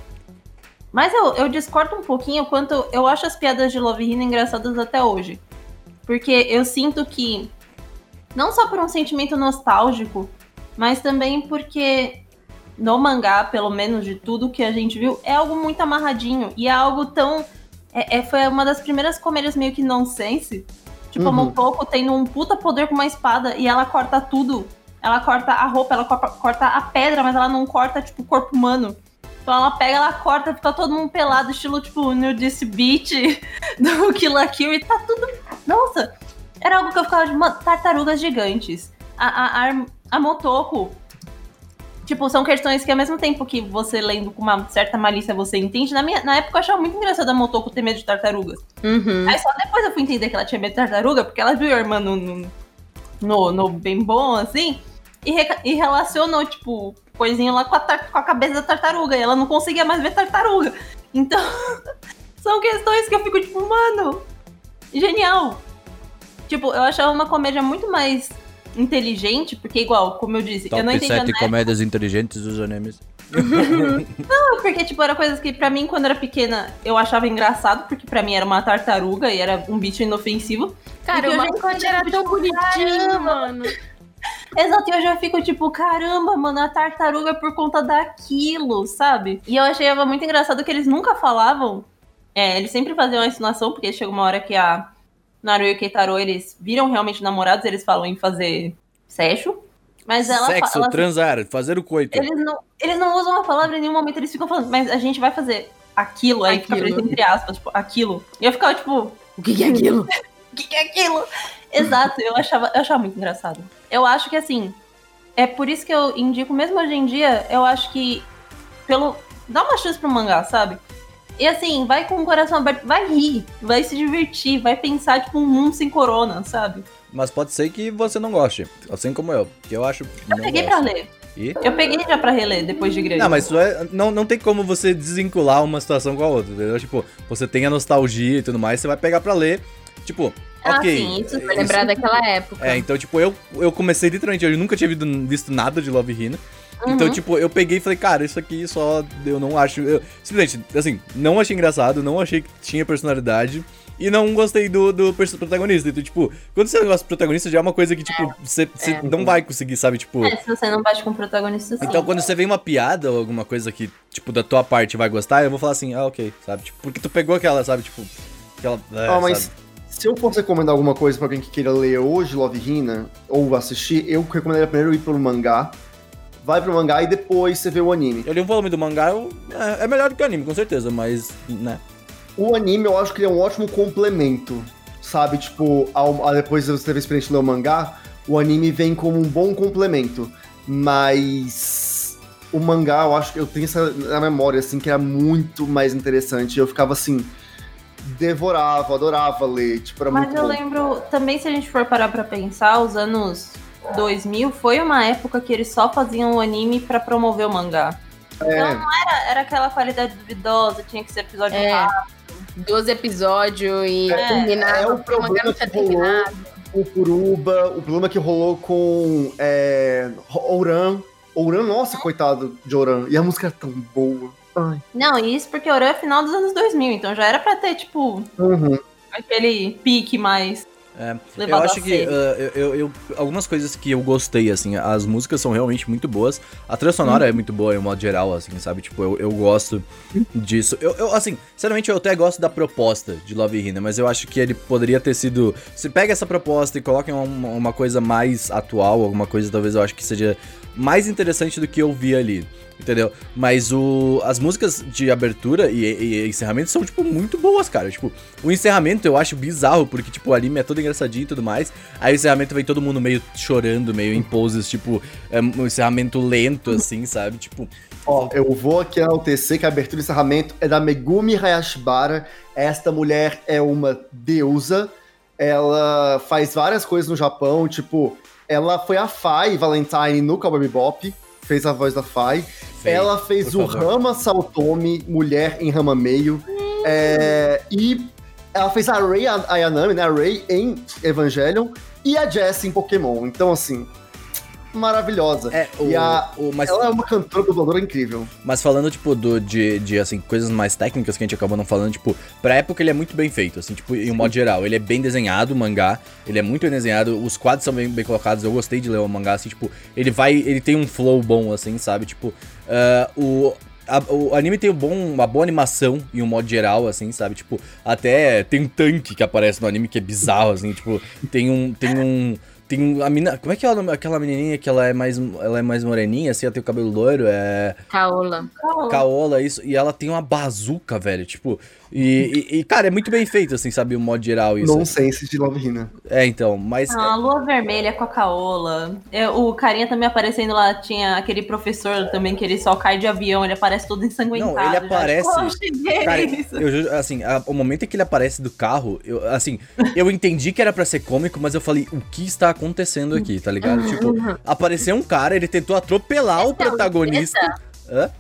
Mas eu, eu discordo um pouquinho quanto eu acho as piadas de Love Hina engraçadas até hoje. Porque eu sinto que, não só por um sentimento nostálgico, mas também porque no mangá, pelo menos de tudo que a gente viu, é algo muito amarradinho. E é algo tão. É, é- foi uma das primeiras comédias meio que nonsense. Tipo, a Uhum. Mopoko tendo um puta poder com uma espada e ela corta tudo ela corta a roupa, ela corta, a pedra, mas ela não corta, tipo, o corpo humano. Então ela pega, ela corta, fica todo mundo pelado, estilo, tipo, Nudist Beat do Kill la Kill e tá tudo... Nossa! Era algo que eu ficava de, mano, tartarugas gigantes. A, a, a, a Motoko... Tipo, são questões que ao mesmo tempo que você lendo com uma certa malícia você entende, na, minha, na época eu achava muito engraçado a Motoko ter medo de tartarugas. Uhum. Aí só depois eu fui entender que ela tinha medo de tartaruga, porque ela viu a irmã no, no, no, no bem bom, assim, e, re- e relacionou, tipo, coisinha lá com a, com a cabeça da tartaruga, e ela não conseguia mais ver tartaruga. Então, são questões que eu fico, tipo, mano, genial. Tipo, eu achava uma comédia muito mais inteligente, porque igual, como eu disse, eu não Top entendia 7 na comédias inteligentes dos animes. época, porque, tipo, era coisas que pra mim, quando era pequena, eu achava engraçado, porque pra mim era uma tartaruga e era um bicho inofensivo. Cara, o mascote era tipo, tão bonitinho, caramba. mano. Exato, e eu já fico tipo, caramba, mano, a tartaruga é por conta daquilo, sabe? E eu achei muito engraçado que eles nunca falavam. É, eles sempre faziam a insinuação, porque chega uma hora que a Naruto e o Keitaro, eles viram realmente namorados, eles falam em fazer sexo. Mas ela Sexo, fala. transar, fazer o coito. Eles não, eles não usam a palavra em nenhum momento, eles ficam falando, mas a gente vai fazer aquilo, aí fica Aquilo. preto entre aspas, tipo, aquilo. E eu ficava tipo, O que, que é aquilo? o que, que é aquilo? Exato, eu achava, eu achava muito engraçado. Eu acho que assim, é por isso que eu indico, mesmo hoje em dia, eu acho que pelo. Dá uma chance pro mangá, sabe? E assim, vai com o coração aberto, vai rir, vai se divertir, vai pensar, tipo, um mundo sem corona, sabe? Mas pode ser que você não goste, assim como eu, que eu acho. Eu peguei gosto. pra ler. E? Eu peguei já pra reler depois de grande. Não, mas é, não, não tem como você desvincular uma situação com a outra, entendeu? Tipo, você tem a nostalgia e tudo mais, você vai pegar pra ler. Tipo, Ah, ok. sim, isso foi lembrar daquela época. É, então, tipo, eu, eu comecei literalmente, eu nunca tinha visto, nada de Love Hina. Então, Uhum. tipo, eu peguei e falei, cara, isso aqui só eu não acho. Eu, simplesmente, assim, não achei engraçado, não achei que tinha personalidade. E não gostei do, do protagonista. Então, tipo, quando você gosta do protagonista, já é uma coisa que, tipo, você, você é. não vai conseguir, sabe? Tipo. É, se você não bate com o protagonista, sim. Então, quando você vê uma piada ou alguma coisa que, tipo, da tua parte vai gostar, eu vou falar assim, ah, ok, sabe? Tipo, porque tu pegou aquela, sabe? Tipo, aquela. É, Ah, mas sabe? se eu fosse recomendar alguma coisa pra alguém que queira ler hoje Love Hina, ou assistir, eu recomendaria primeiro ir pro mangá. Vai pro mangá e depois você vê o anime. Eu li um volume do mangá, eu, é, é melhor do que o anime, com certeza, mas, né. O anime eu acho que ele é um ótimo complemento, sabe? Tipo, ao, depois de você ter a experiência de ler o mangá, o anime vem como um bom complemento. Mas o mangá, eu acho que eu tenho essa na memória, assim, que era muito mais interessante. Eu ficava assim, devorava, adorava ler. Tipo, era Mas eu bom. lembro, também se a gente for parar pra pensar, os anos 2000 foi uma época que eles só faziam o anime pra promover o mangá. Então É. não era, era aquela qualidade duvidosa, tinha que ser episódio É. rápido. 12 episódios e É, terminava. é o porque o problema não tinha que rolou. terminado. o Kuruba, o problema que rolou com é, Ouran. Ouran, nossa, coitado de Ouran. E a música é tão boa. Ai. Não, e isso porque Oran é final dos anos 2000, então já era pra ter, tipo, Uhum. aquele pique mais É, eu acho que uh, eu, eu- algumas coisas que eu gostei, assim, as músicas são realmente muito boas. A trilha sonora é muito boa, em modo geral, assim, sabe? Tipo, eu, eu gosto disso. Eu, eu, assim, sinceramente, eu até gosto da proposta de Love Hina, mas eu acho que ele poderia ter sido. Se pega essa proposta e coloca em uma, uma coisa mais atual, alguma coisa talvez eu acho que seja mais interessante do que eu vi ali. Entendeu? Mas o, as músicas de abertura e, e- encerramento são, tipo, muito boas, cara. Tipo, o encerramento eu acho bizarro, porque, tipo, o anime é todo engraçadinho e tudo mais. Aí o encerramento vem todo mundo meio chorando, meio em poses, tipo, é um encerramento lento, assim, sabe? Tipo, Ó, eu vou aqui enaltecer que a abertura e encerramento é da Megumi Hayashibara. Esta mulher é uma deusa. Ela faz várias coisas no Japão, tipo, ela foi a Fai Valentine no Cowboy Bebop, fez a voz da Fai. ela fez o favor. Rama Saotome, mulher em Rama Meio. É, e ela fez a Rei Ayanami, né? A Rei em Evangelion. E a Jessie em Pokémon. Então, assim, maravilhosa. É, o, E a- o- mas, Ela é uma cantora dubladora incrível. mas falando, tipo, do, de, de, assim, coisas mais técnicas que a gente acabou não falando, tipo, pra época ele é muito bem feito, assim, tipo, em um modo geral. Ele é bem desenhado, o mangá, ele é muito bem desenhado, os quadros são bem, bem colocados, eu gostei de ler o mangá, assim, tipo, ele vai, ele tem um flow bom, assim, sabe? Tipo, ah, o... a- o anime tem um bom, uma boa animação em um modo geral, assim, sabe? Tipo, até tem um tanque que aparece no anime que é bizarro, assim, tipo, tem um. Tem um. Tem a mina. Como é que é o nome? Aquela menininha que ela é mais, ela é mais moreninha, assim, ela tem o cabelo loiro, é. Caola. Caola, isso. E ela tem uma bazuca, velho. Tipo. E, e- e, cara, é muito bem feito, assim, sabe? O modo geral, isso. Nonsense de Love Hina. É, então. Mas. Ah, a lua vermelha com a Caola. É, o carinha também aparecendo lá, tinha aquele professor também que ele só cai de avião, ele aparece todo ensanguentado. Não, ele já. aparece- Tipo, "Oh, cheguei", Cara, isso. eu juro, assim, a- o momento em que ele aparece do carro, eu, assim, eu entendi que era pra ser cômico, mas eu falei, o que está acontecendo aqui, tá ligado? Tipo, apareceu um cara, ele tentou atropelar o Então, protagonista. Hã?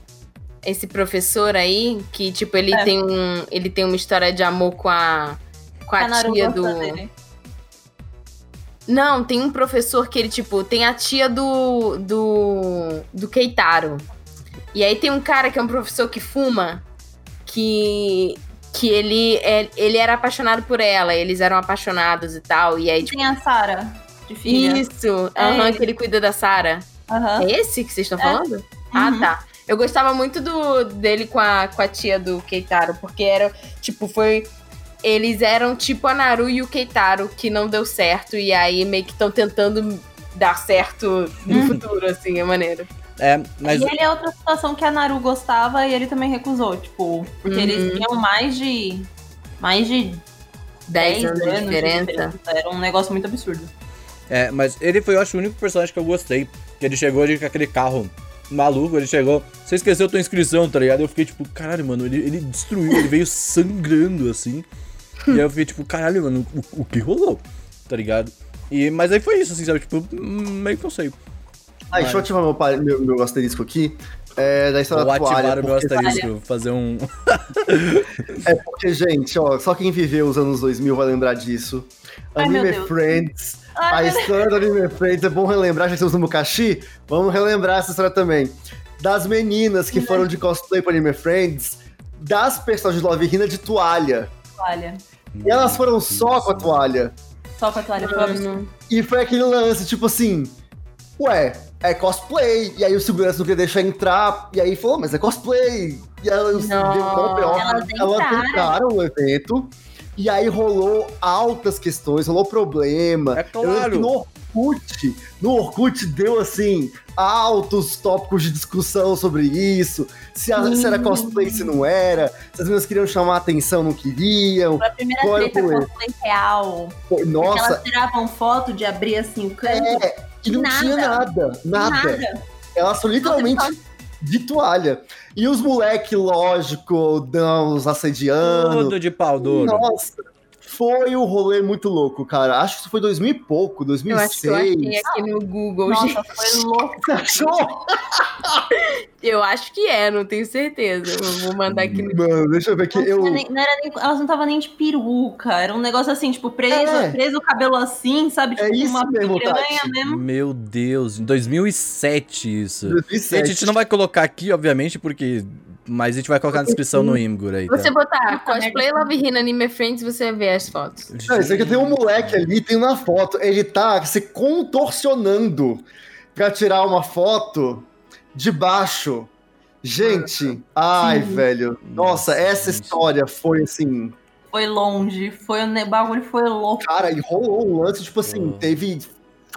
Esse professor aí, que, tipo, ele É. tem um. Ele tem uma história de amor com a. Com a, tia do. dele. Não, tem um professor que ele, tipo, tem a tia do. do. do Keitaro. E aí tem um cara que é um professor que fuma, que. que ele, é, ele era apaixonado por ela, eles eram apaixonados e tal. E aí, tipo. Tem a Sara, de filha. Isso! É Aham, ele. que ele cuida da Sarah. Aham. É esse que vocês estão É. falando? Ah, Uhum. tá. Eu gostava muito do dele com a, com a tia do Keitaro, porque era, tipo, foi. Eles eram tipo a Naru e o Keitaro, que não deu certo, e aí meio que estão tentando dar certo no Uhum. futuro, assim, é maneiro. É, mas. E ele é outra situação que a Naru gostava e ele também recusou, tipo, porque Uhum. eles tinham mais de. mais de 10 10 anos de diferença. Era um negócio muito absurdo. É, mas ele foi, eu acho, o único personagem que eu gostei. Que ele chegou ali com aquele carro maluco, ele chegou. Você esqueceu tua inscrição, tá ligado? Eu fiquei tipo, caralho, mano, ele, ele destruiu, ele veio sangrando assim. E aí eu fiquei tipo, caralho, mano, o, o que rolou? Tá ligado? E, mas aí foi isso, assim, sabe? Tipo, hum, meio que não sei. Ah, deixa eu ativar meu, meu, meu asterisco aqui. É, da história Vou da toalha. ativar o meu asterisco, fazer um. É porque, gente, ó, só quem viveu os anos 2000 vai lembrar disso. Ai, Anime. Friends. Ai, a história do Anime Friends é bom relembrar, já estamos no Mukashi. Vamos relembrar essa história também. Das meninas que foram de cosplay para Anime Friends, das personagens de Love Hina de toalha. Toalha. E elas foram só com a toalha. Só com a toalha. Um E foi aquele lance, tipo assim, ué, é cosplay. E aí o segurança não queria deixar entrar. E aí falou, mas é cosplay. E elas Não, deu um elas entraram. entraram no evento. E aí rolou altas questões, rolou problema. É claro. no Orkut, no Orkut deu assim, altos tópicos de discussão sobre isso. Se, a- se era cosplay, se não era. Se as meninas queriam chamar a atenção, não queriam. Foi a primeira Qual era o treta cosplay real. Pô, Porque Nossa, elas tiravam foto de abrir assim o canto. é. E não Nada. tinha nada, nada. Nada. Elas são literalmente de toalha. E os moleque, lógico, dão os assediando. Tudo de pau duro. Nossa, foi um rolê muito louco, cara. Acho que isso foi 2000 e pouco, Eu acho que eu 2006. achei aqui no Google, gente. Nossa, foi louco. Achou? Eu acho que é, não tenho certeza. Eu vou mandar aqui no Mano, deixa eu ver aqui. Não Eu, nem- não era nem- elas não estavam nem de peruca. Era um negócio assim, tipo, preso, É. preso o cabelo assim, sabe? É Tipo, isso uma mesmo, piranha Tati. mesmo. Meu Deus, em 2007 isso. E a 2007. gente não vai colocar aqui, obviamente, porque. Mas a gente vai colocar na descrição no Imgur aí. Você Tá? botar Puta cosplay. Love Hina Anime Friends, você vê as fotos. Não, isso aqui tem um moleque ali, tem uma foto. Ele tá se contorcionando pra tirar uma foto de baixo. Gente, ai, velho. Nossa, essa gente. história foi assim. Foi longe. Foi, o bagulho foi louco. Cara, e rolou um lance, tipo assim, Oh. teve.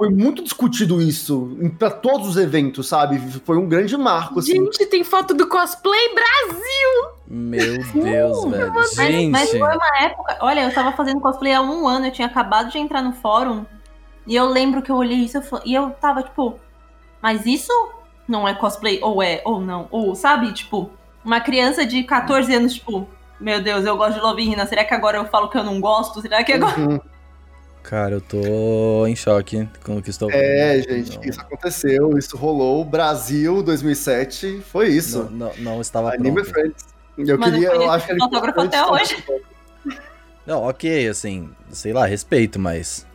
Foi muito discutido isso em- pra todos os eventos, sabe? Foi um grande marco, assim. Gente, tem foto do cosplay Brasil! Meu Deus, velho. Mas, Gente. mas foi uma época. Olha, eu tava fazendo cosplay há um ano, eu tinha acabado de entrar no fórum. E eu lembro que eu olhei isso eu e eu tava tipo, mas isso não é cosplay? Ou é, ou não? Ou, sabe? Tipo, uma criança de 14 anos, tipo, meu Deus, eu gosto de Love Hina. Será que agora eu falo que eu não gosto? Será que agora. Uhum. Cara, eu tô em choque com o que estou É, vendo. gente, Não, isso aconteceu, isso rolou. Brasil 2007, foi isso. Não, não, não estava Anime pronto. Friends. Eu Mano, queria, eu acho que esse fotógrafo até hoje. Não, ok, assim, sei lá, respeito, mas.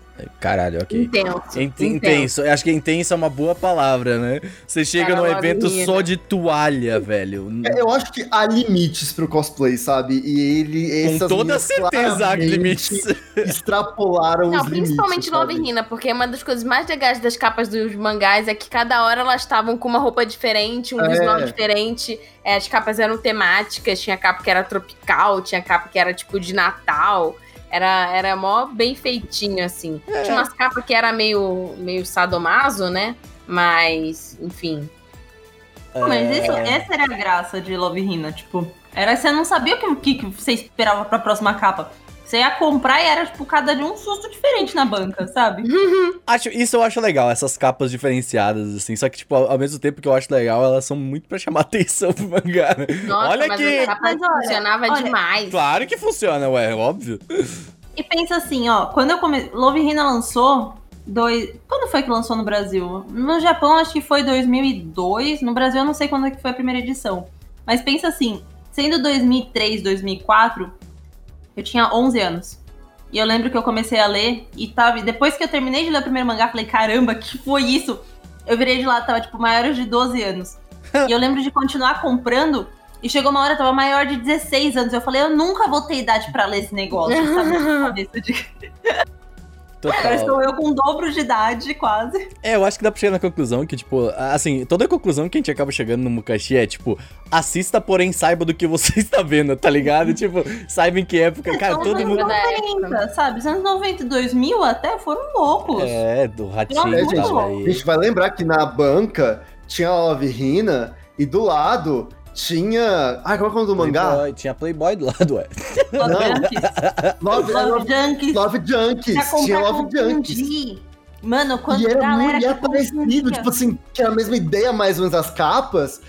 Caralho, ok. Intenso. Int- Intenso. Eu acho que intenso é uma boa palavra, né? Você chega Cara, num evento menina. só de toalha, velho. É, Eu acho que há limites pro cosplay, sabe? E ele. Com toda certeza há limites. Extrapolaram Não, os limites. principalmente Love? Hina, porque uma das coisas mais legais das capas dos mangás é que cada hora elas estavam com uma roupa diferente, um É. visual diferente. É, as capas eram temáticas, tinha capa que era tropical, tinha capa que era tipo de Natal. Era, era mó bem feitinho, assim. É. Tinha umas capas que era meio, meio sadomaso, né? Mas, enfim. Mas isso, É. essa era a graça de Love Hina, tipo, era você não sabia o que, o que que você esperava pra próxima capa. Você ia comprar e era, tipo, cada de um susto diferente na banca, sabe? Acho, isso eu acho legal, essas capas diferenciadas, assim. Só que, tipo, ao, ao mesmo tempo que eu acho legal, elas são muito pra chamar atenção pro mangá, né? Nossa, Olha mas que- a capa Mas olha, funcionava olha, demais. Claro que funciona, ué, óbvio. E pensa assim, ó, quando eu comecei. Love Hina lançou. Dois... Quando foi que lançou no Brasil? No Japão, acho que foi 2002. No Brasil, eu não sei quando é que foi a primeira edição. Mas pensa assim, sendo 2003, 2004, eu tinha 11 anos. E eu lembro que eu comecei a ler e tava. Depois que eu terminei de ler o primeiro mangá, falei, caramba, que foi isso? Eu virei de lá, tava tipo maiores de 12 anos. e eu lembro de continuar comprando. E chegou uma hora, eu tava maior de 16 anos. Eu falei, eu nunca vou ter idade pra ler esse negócio, sabe? Total. estou eu com o dobro de idade, quase. É, eu acho que dá pra chegar na conclusão que, tipo, assim, toda conclusão que a gente acaba chegando no Mukashi é, tipo, assista, porém saiba do que você está vendo, tá ligado? tipo, saiba em que época. Cara, São todo os mundo. da anos época. 90, sabe? Os anos 90 e 2000 até foram loucos. É, do ratinho É, gente. A aí. gente vai lembrar que na banca tinha a Love Hina e do lado tinha. Ai, qual é o nome do mangá? Tinha Playboy do lado, ué. Love Não. Junkies. Love, Love Love, Junkies. Love Junkies. Tinha Love Junkies. Mano, quando E a era galera muito e parecido, tipo assim, que era a mesma ideia, mais ou menos, as capas.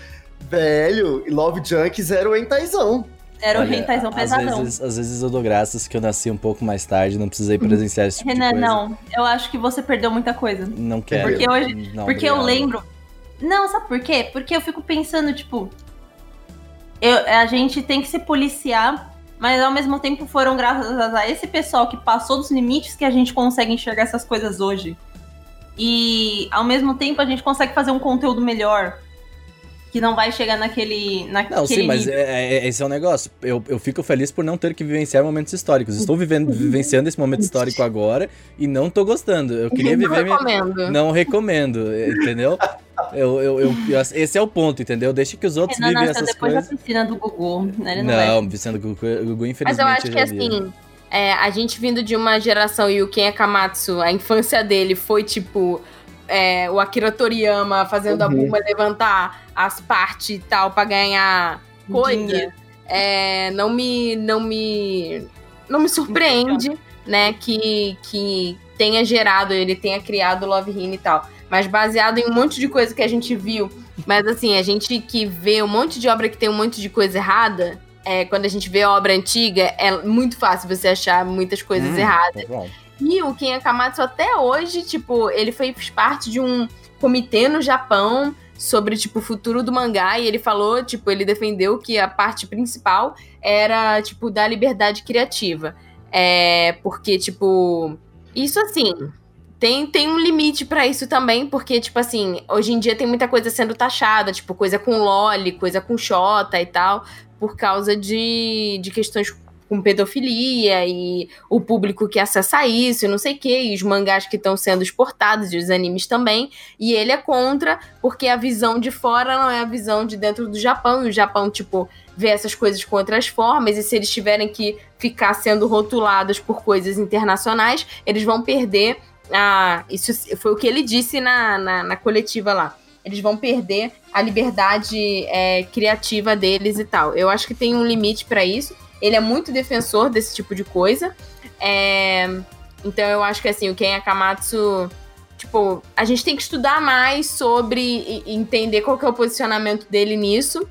Velho, e Love Junkies era o Entaizão. Era o Olha, rentaizão às pesadão. vezes, às vezes eu dou graças que eu nasci um pouco mais tarde, não precisei presenciar esse tipo Renan, de coisa. não. Eu acho que você perdeu muita coisa. Não quero. Porque hoje- Não, Porque eu lembro. Não, sabe por quê? Porque eu fico pensando, tipo. Eu- a gente tem que se policiar, mas ao mesmo tempo foram graças a esse pessoal que passou dos limites que a gente consegue enxergar essas coisas hoje. E ao mesmo tempo a gente consegue fazer um conteúdo melhor. Que não vai chegar naquele. naquele Não, sim, mas nível. é, é- esse é o negócio. Eu, eu fico feliz por não ter que vivenciar momentos históricos. Estou vivendo, vivenciando esse momento histórico agora e não tô gostando. Eu queria Não viver. minha- recomendo. Não recomendo, entendeu? Eu, eu, eu- esse é o ponto, entendeu? Deixa que os outros Renan vivem essas depois coisas. da piscina do Gugu. né? Ele não, vai. Não, Vicente Gugu, Gugu, Mas infelizmente. eu acho que já vi. assim, é, a gente vindo de uma geração e o Ken Akamatsu, a infância dele foi tipo é, o Akira Toriyama fazendo a Uhum. Bulma levantar as partes e tal pra ganhar coisa. É, não me não me não me surpreende, né, que que tenha gerado, ele tenha criado Love Hina e tal, mas baseado em um monte de coisa que a gente viu, mas assim, a gente que vê um monte de obra que tem um monte de coisa errada, é, quando a gente vê a obra antiga, é muito fácil você achar muitas coisas Hum, erradas. tá. E o Ken Akamatsu até hoje, tipo, ele fez parte de um comitê no Japão sobre, tipo, o futuro do mangá. E ele falou, tipo, ele defendeu que a parte principal era, tipo, da liberdade criativa. É, porque, tipo, isso assim. Tem, tem um limite pra isso também, porque, tipo assim, hoje em dia tem muita coisa sendo taxada, tipo, coisa com loli, coisa com xota e tal, por causa de, de questões com pedofilia e o público que acessa isso e não sei o que, e os mangás que estão sendo exportados e os animes também. E ele é contra, porque a visão de fora não é a visão de dentro do Japão, e o Japão, tipo, vê essas coisas com outras formas, e se eles tiverem que ficar sendo rotulados por coisas internacionais, eles vão perder a. Isso foi o que ele disse na, na, na coletiva lá. Eles vão perder a liberdade é, criativa deles e tal. Eu acho que tem um limite pra isso. Ele é muito defensor desse tipo de coisa. É, Então eu acho que assim, o Ken Akamatsu. Tipo, a gente tem que estudar mais sobre e entender qual que é o posicionamento dele nisso.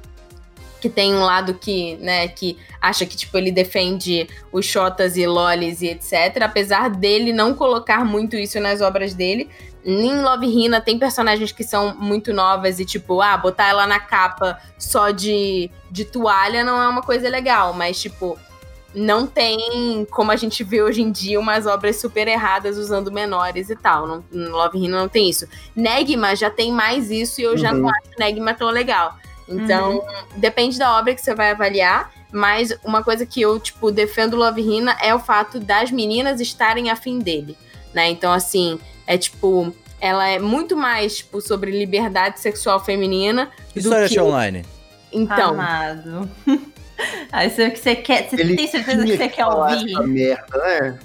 Que tem um lado que, né, que acha que, tipo, ele defende os shotas e lolis e etc. Apesar dele não colocar muito isso nas obras dele. Em Love Hina tem personagens que são muito novas e, tipo, ah, botar ela na capa só de, de toalha não é uma coisa legal. Mas, tipo, não tem como a gente vê hoje em dia umas obras super erradas usando menores e tal. Não, no Love Hina não tem isso. Negma já tem mais isso e eu já Uhum. não acho Negma tão legal. Então, depende da obra que você vai avaliar. Mas uma coisa que eu, tipo, defendo Love Hina é o fato das meninas estarem afim dele, né? Então, assim, é tipo... Ela é muito mais, tipo, sobre liberdade sexual feminina do História que... online. Então, Amado. Aí você, que você quer. Você Ele tem certeza que você quer ouvir? essa merda, né?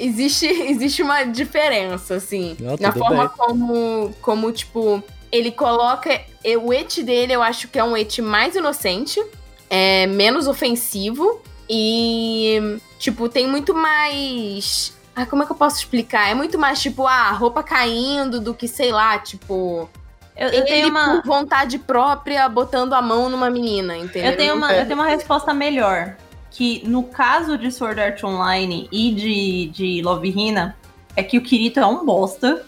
existe, existe uma diferença, assim, Não, na forma bem. como, como, tipo, ele coloca. O et dele eu acho que é um et mais inocente, é menos ofensivo e, tipo, tem muito mais. Ah, como é que eu posso explicar? É muito mais, tipo, ah, roupa caindo do que, sei lá, tipo. Eu, eu ele tenho uma. por vontade própria botando a mão numa menina, entendeu? Eu tenho, uma, É. eu tenho uma resposta melhor. Que no caso de Sword Art Online e de, de Love Hina, é que o Kirito é um bosta.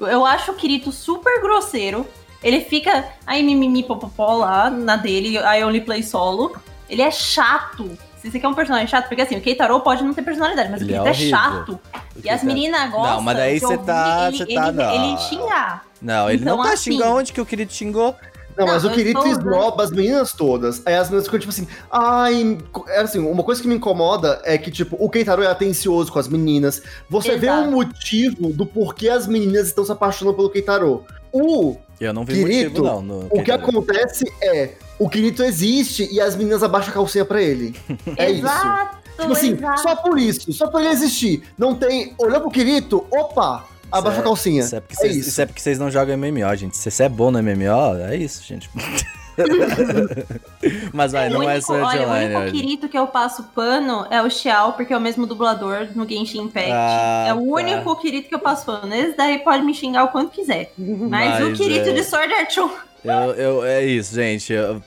Eu acho o Kirito super grosseiro. Ele fica aí mimimi popopó lá na dele, I only play solo. Ele é chato. Se você quer um personagem chato, porque assim, o Keitaro pode não ter personalidade, mas Ele o é Kirito é, horrível. chato. E as meninas gostam. Não, mas daí você tá- Ele, você ele, tá- ele, não. xingar. Não, ele Então, não tá assim- xingando onde que o querido xingou. Não, Não, mas o Kirito usando- esnoba as meninas todas. Aí as meninas ficam tipo assim, ai. É assim, uma coisa que me incomoda é que, tipo, o Keitaro é atencioso com as meninas. Você vê Exato. o motivo do porquê as meninas estão se apaixonando pelo Keitaro. O, Eu não vi Kirito, motivo, não. No o que acontece é, o Kirito existe e as meninas abaixam a calcinha pra ele. É isso. Exato, Tipo assim, exato. só por isso, só por ele existir. Não tem. Olhou pro Kirito, opa, abaixa a calcinha. Isso é, porque É vocês, isso. isso é porque vocês não jogam MMO, gente. Se você é bom no MMO, é isso, gente. Mas vai, O não é Sword olha, Online o único. Kirito que eu passo pano é o Xiao, porque é o mesmo dublador no Genshin Impact. Ah, é o tá. único Kirito que eu passo pano. Esse daí pode me xingar o quanto quiser. Mas, o Mas, Kirito é. de Sword Art Online... Eu, eu- é isso, gente. Eu,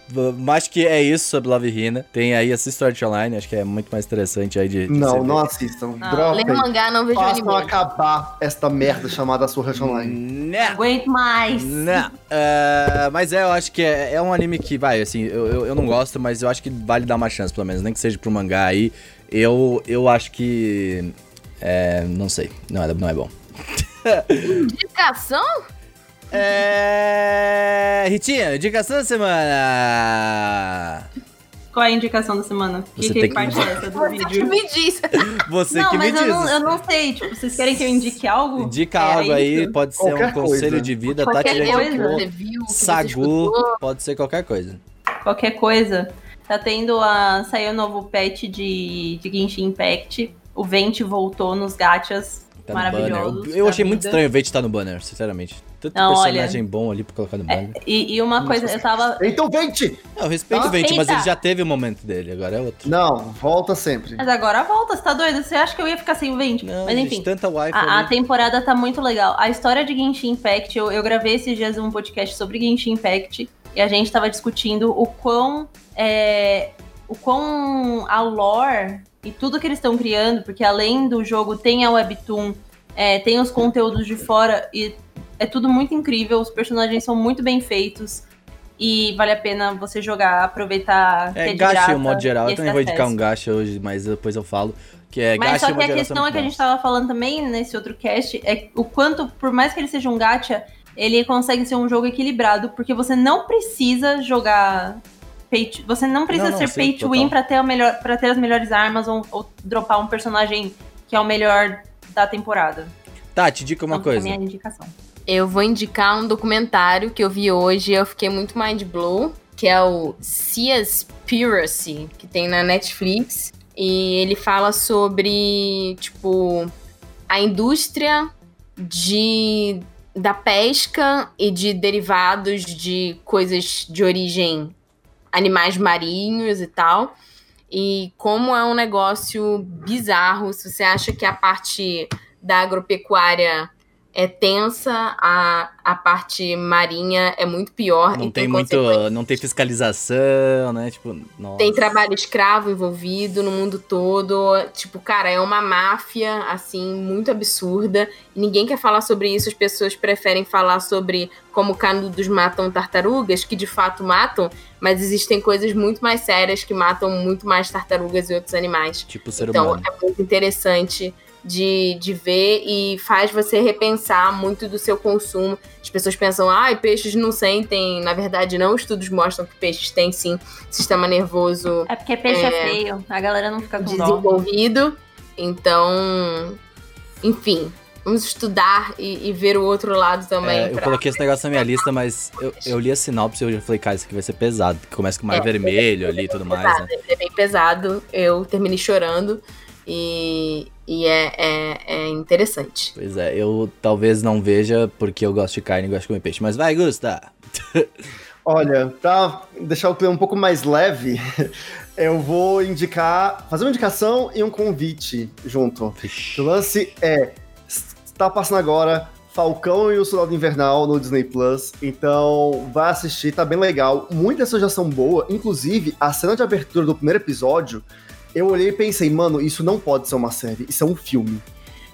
acho que é isso sobre Love Hina. Tem aí essa Sword Online, acho que é muito mais interessante aí de. de Não, não assistam. Não. Dropem. Lê mangá, não vejo Façam anime. acabar esta merda chamada Sword Art Online. Né. Aguento mais. Não. É, mas é, eu acho que é, é um anime que, vai, assim, eu, eu, eu não gosto, mas eu acho que vale dar uma chance, pelo menos, nem que seja pro mangá aí. Eu, eu acho que. É, não sei, não é, não é bom. Indicação? É. Ritinha, indicação da semana! Qual é a indicação da semana? Você que, tem que que- parte é essa do Você que vídeo? me disse. Você não, que me mas eu diz. não, eu não sei. Tipo, vocês querem que eu indique algo? Indica É algo aí, isso? pode ser Qualquer um conselho coisa. de vida, Qualquer Tati já indicou. Você viu, Sagu, pode ser qualquer coisa. Qualquer coisa. Tá tendo a. Saiu o novo patch de, de Genshin Impact. O Vente voltou nos gachas. Tá no Maravilhosos banner. Eu, eu achei muito vida. estranho ver estar no banner, sinceramente. Tanto Não, personagem bom ali pra colocar no banner. E, e uma coisa, eu tava. Então vente! Não, eu respeito o Vente, mas ele já teve o momento dele, agora é outro. Não, volta sempre. Mas agora volta, você tá doido? Você acha que eu ia ficar sem o Vente? Não, Mas gente, enfim. tanta wife A, a temporada tá muito legal. A história de Genshin Impact, eu, eu gravei esses dias um podcast sobre Genshin Impact e a gente tava discutindo o quão. é, o quão a lore e tudo que eles estão criando, porque além do jogo tem a Webtoon, é, tem os conteúdos de fora e é tudo muito incrível. Os personagens são muito bem feitos. E vale a pena você jogar, aproveitar. É, gacha graça o modo geral. Eu também vou indicar um gacha hoje, mas depois eu falo. Que é Mas gacha só que a questão é que a gente tava falando também nesse outro cast é o quanto, por mais que ele seja um gacha, ele consegue ser um jogo equilibrado, porque você não precisa jogar to, você não precisa Não, não, ser sim, pay to win pra ter, a melhor, pra ter as melhores armas ou, ou dropar um personagem que é o melhor da temporada. bons. Tati, dica uma Então, fica a coisa. minha indicação. Eu vou indicar um documentário que eu vi hoje e eu fiquei muito mind blow, que é o Seaspiracy, que tem na Netflix. E ele fala sobre, tipo, a indústria de da pesca e de derivados de coisas de origem animais marinhos e tal. E como é um negócio bizarro, se você acha que a parte da agropecuária é tensa, a, a parte marinha é muito pior. Não tem muito. Não tem fiscalização, né? Tipo, nossa. Tem trabalho escravo envolvido no mundo todo. Tipo, cara, é uma máfia, assim, muito absurda. Ninguém quer falar sobre isso. As pessoas preferem falar sobre como canudos matam tartarugas, que de fato matam, mas existem coisas muito mais sérias que matam muito mais tartarugas e outros animais. Tipo ser Então, humano. é muito interessante de, de ver e faz você repensar muito do seu consumo. As pessoas pensam, ah, peixes não sentem. Na verdade, não. Estudos mostram que peixes têm sim sistema nervoso É porque peixe é, É. feio, a galera não fica com dó. desenvolvido. Então, enfim, vamos estudar e, e ver o outro lado também. É, eu pra- coloquei esse negócio na minha lista, mas eu, eu li a sinopse e eu falei, cara, isso aqui vai ser pesado. que Começa com o mar É, vermelho ali e tudo mais, né? pesado, É bem pesado. Eu terminei chorando e, e é, é, é interessante. Pois é, eu talvez não veja porque eu gosto de carne e gosto de comer peixe. Mas vai, Gusta! Olha, pra deixar o clima um pouco mais leve, eu vou indicar, fazer uma indicação e um convite junto. O lance é, está passando agora Falcão e o Soldado Invernal no Disney Plus, então vai assistir, tá bem legal. Muitas sugestão boa, inclusive a cena de abertura do primeiro episódio, eu olhei e pensei, mano, isso não pode ser uma série, isso é um filme.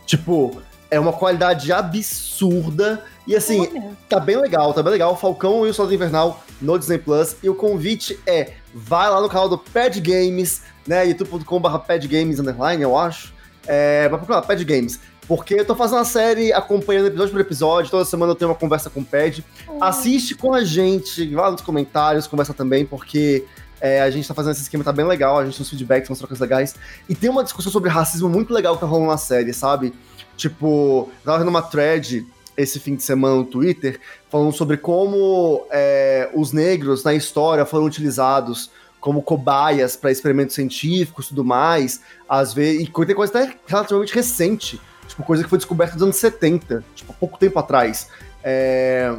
Tipo, é uma qualidade absurda e assim, Olha. Tá bem legal, tá bem legal. Falcão e o Soldado Invernal no Disney Plus. E o convite é: vai lá no canal do Pad Games, né? youtube.com.br Pad Games underline, eu acho. É, vai procurar Pad Games. Porque eu tô fazendo a série acompanhando episódio por episódio. Toda semana eu tenho uma conversa com o Pad. Assiste com a gente, vai lá nos comentários, conversa também, porque é, a gente tá fazendo esse esquema, tá bem legal. A gente tem uns feedbacks, umas trocas legais. E tem uma discussão sobre racismo muito legal que tá rolando na série, sabe? Tipo, tava vendo uma thread esse fim de semana no Twitter, falando sobre como é, os negros na história foram utilizados como cobaias para experimentos científicos e tudo mais, às vezes, e tem coisa até relativamente recente, tipo, coisa que foi descoberta nos anos 70, tipo, há pouco tempo atrás. É,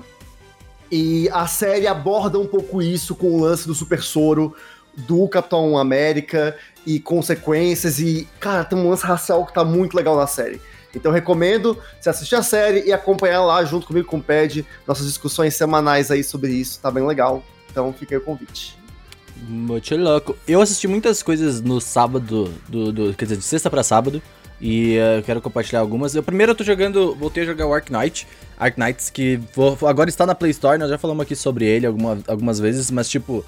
e a série aborda um pouco isso com o lance do super soro do Capitão América e consequências, e, cara, tem um lance racial que tá muito legal na série. Então recomendo você assistir a série e acompanhar lá junto comigo com o Pad, nossas discussões semanais aí sobre isso, tá bem legal. Então fica aí o convite. Muito louco. Eu assisti muitas coisas no sábado, do, do- quer dizer, de sexta pra sábado. E eh, eu quero compartilhar algumas. Eu primeiro eu tô jogando, voltei a jogar o Ark Knight. Ark Knights, que vou- agora está na Play Store, nós já falamos aqui sobre ele alguma- algumas vezes, mas tipo,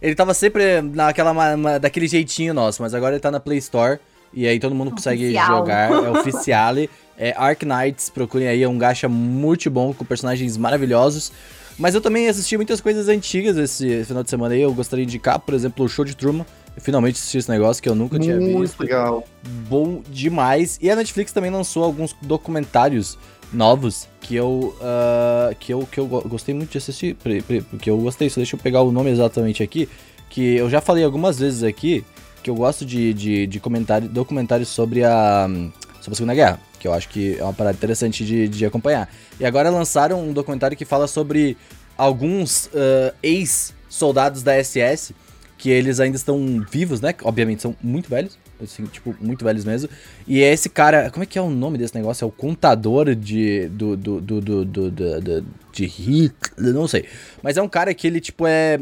ele tava sempre naquela daquele jeitinho nosso, mas agora ele tá na Play Store. E aí todo mundo consegue Oficial. jogar, é oficiale. É Ark Knights, procurem aí, é um gacha muito bom, com personagens maravilhosos. Mas eu também assisti muitas coisas antigas esse final de semana aí, eu gostaria de indicar, por exemplo, o Show de Truman. Eu finalmente assisti esse negócio que eu nunca tinha Muito visto. legal. Bom demais. E a Netflix também lançou alguns documentários novos que eu ah, que eu, que eu go- gostei muito de assistir, porque eu gostei, só deixa eu pegar o nome exatamente aqui, que eu já falei algumas vezes aqui, que eu gosto de, de, de comentário, documentários sobre a, sobre a Segunda Guerra, que eu acho que é uma parada interessante de, de acompanhar. E agora lançaram um documentário que fala sobre alguns ah, ex-soldados da SS, que eles ainda estão vivos, né? Obviamente são muito velhos, assim, tipo, muito velhos mesmo. E é esse cara, como é que é o nome desse negócio? É o contador de do do do do, do, do- do- de Hitler, não sei. Mas é um cara que ele tipo é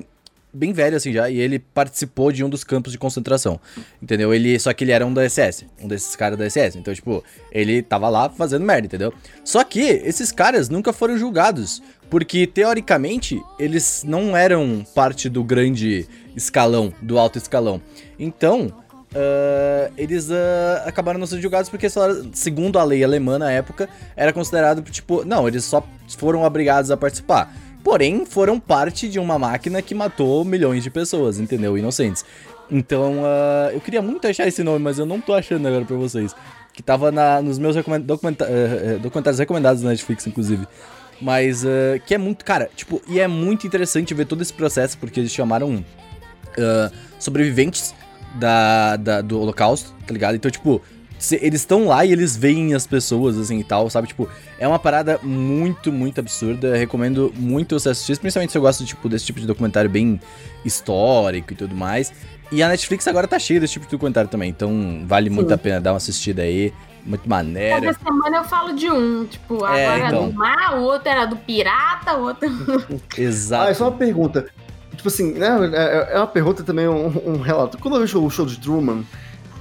bem velho assim já e ele participou de um dos campos de concentração. Entendeu? Ele só que ele era um da SS, um desses caras da SS. Então, tipo, ele tava lá fazendo merda, entendeu? Só que esses caras nunca foram julgados, porque teoricamente eles não eram parte do grande escalão, do alto escalão. Então, ah, eles ah, acabaram não sendo julgados porque, segundo a lei alemã na época, era considerado, tipo, não, eles só foram obrigados a participar. Porém, foram parte de uma máquina que matou milhões de pessoas, entendeu? Inocentes. Então, ah, eu queria muito achar esse nome, mas eu não tô achando agora pra vocês. Que tava na- nos meus recomenda- documenta- eh, documentários recomendados da Netflix, inclusive. Mas ah, que é muito, cara, tipo, e é muito interessante ver todo esse processo, porque eles chamaram ah, sobreviventes da, da- do Holocausto, tá ligado? Então, tipo, eles estão lá e eles veem as pessoas, assim, e tal, sabe? Tipo, é uma parada muito, muito absurda. Eu recomendo muito você assistir, principalmente se eu gosto, tipo, desse tipo de documentário bem histórico e tudo mais. E a Netflix agora tá cheia desse tipo de documentário também, então vale muito a pena dar uma assistida aí. Muito maneiro. Cada semana eu falo de um. Tipo, É, agora então. é do mar, o outro era do pirata, o outro. Exato. Ah, é só uma pergunta. Tipo assim, né? É, é uma pergunta também, um, um relato. Quando eu vi o show de Truman,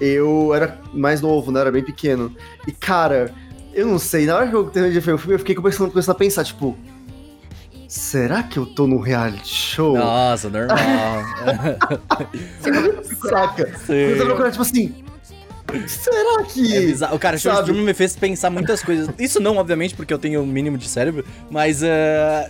eu era mais novo, né? Era bem pequeno. E, cara, eu não sei, na hora que eu terminei de ver o filme, eu fiquei começando, começando a pensar, tipo. Será que eu tô no reality show? Nossa, normal. Saca? Sim. Eu tava procurando, tipo assim. Será que. É. O cara, Show Sabe? Truman me fez pensar muitas coisas. Isso não, obviamente, porque eu tenho o mínimo de cérebro, mas. ah,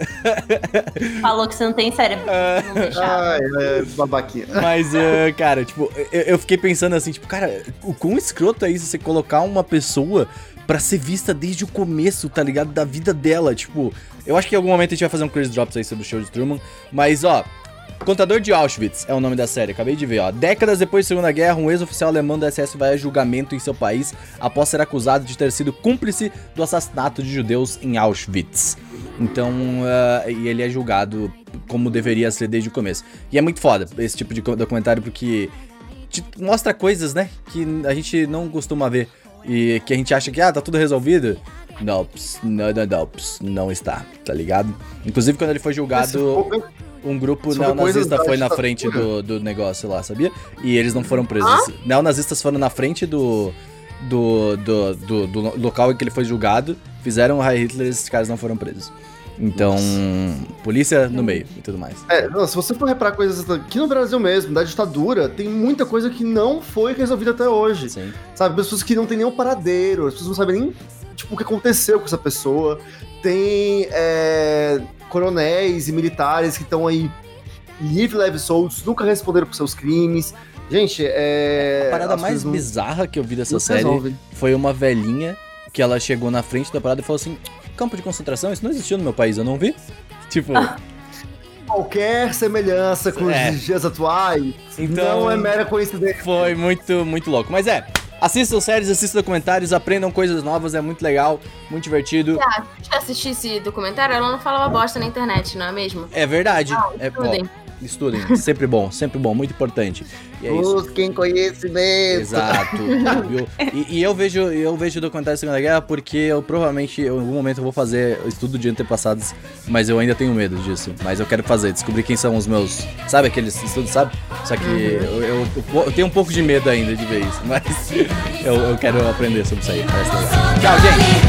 Falou que você não tem cérebro. Não deixava. Ai, é, babaquinha. Mas, ah, cara, tipo, eu, eu fiquei pensando assim, tipo, cara, o quão escroto é isso você colocar uma pessoa pra ser vista desde o começo, tá ligado? Da vida dela. Tipo, eu acho que em algum momento a gente vai fazer um Chris Drops aí sobre o show de Truman. Mas, ó. Contador de Auschwitz é o nome da série, acabei de ver, ó. Décadas depois da Segunda Guerra, um ex-oficial alemão da SS vai a julgamento em seu país após ser acusado de ter sido cúmplice do assassinato de judeus em Auschwitz. Então, ah, e ele é julgado como deveria ser desde o começo. E é muito foda esse tipo de documentário porque te mostra coisas, né, que a gente não costuma ver e que a gente acha que ah, tá tudo resolvido. Não, não, não, não, não está, tá ligado? Inclusive quando ele foi Esse julgado, povo- um grupo sobre neonazista foi na frente do, do negócio lá, sabia? E eles não foram presos. Neonazistas foram na frente do, do, do, do, do local em que ele foi julgado, fizeram o High Hitler e esses caras não foram presos. Então, polícia no meio e tudo mais. É, se você for reparar coisas aqui no Brasil mesmo, da ditadura, tem muita coisa que não foi resolvida até hoje. Sim. Sabe, pessoas que não tem nenhum paradeiro, as pessoas não sabem nem, tipo, o que aconteceu com essa pessoa. Tem é, coronéis e militares que estão aí livre, leve, soltos, nunca responderam por seus crimes. Gente, é... A parada as mais não- bizarra que eu vi dessa não série resolvem. foi uma velhinha que ela chegou na frente da parada e falou assim: campo de concentração, isso não existiu no meu país, eu não vi. Tipo, Qualquer semelhança com É. os dias atuais Então- não é mera coincidência. foi muito, muito louco. Mas é, assistam séries, assistam documentários, aprendam coisas novas, é muito legal, muito divertido. Ah, já assisti esse documentário? Ela não falava bosta na internet, não é mesmo? É verdade. é, ó, estudem. sempre bom, sempre bom, muito importante. E é isso. Busquem conhecimento. Exato. E, e eu vejo eu vejo o documentário da Segunda Guerra porque eu provavelmente em algum momento eu vou fazer estudo de antepassados, mas eu ainda tenho medo disso. Mas eu quero fazer, descobrir quem são os meus. Sabe aqueles estudos, sabe? Só que eu, eu- eu tenho um pouco de medo ainda de ver isso, mas eu, eu quero aprender sobre isso aí. Tchau, gente!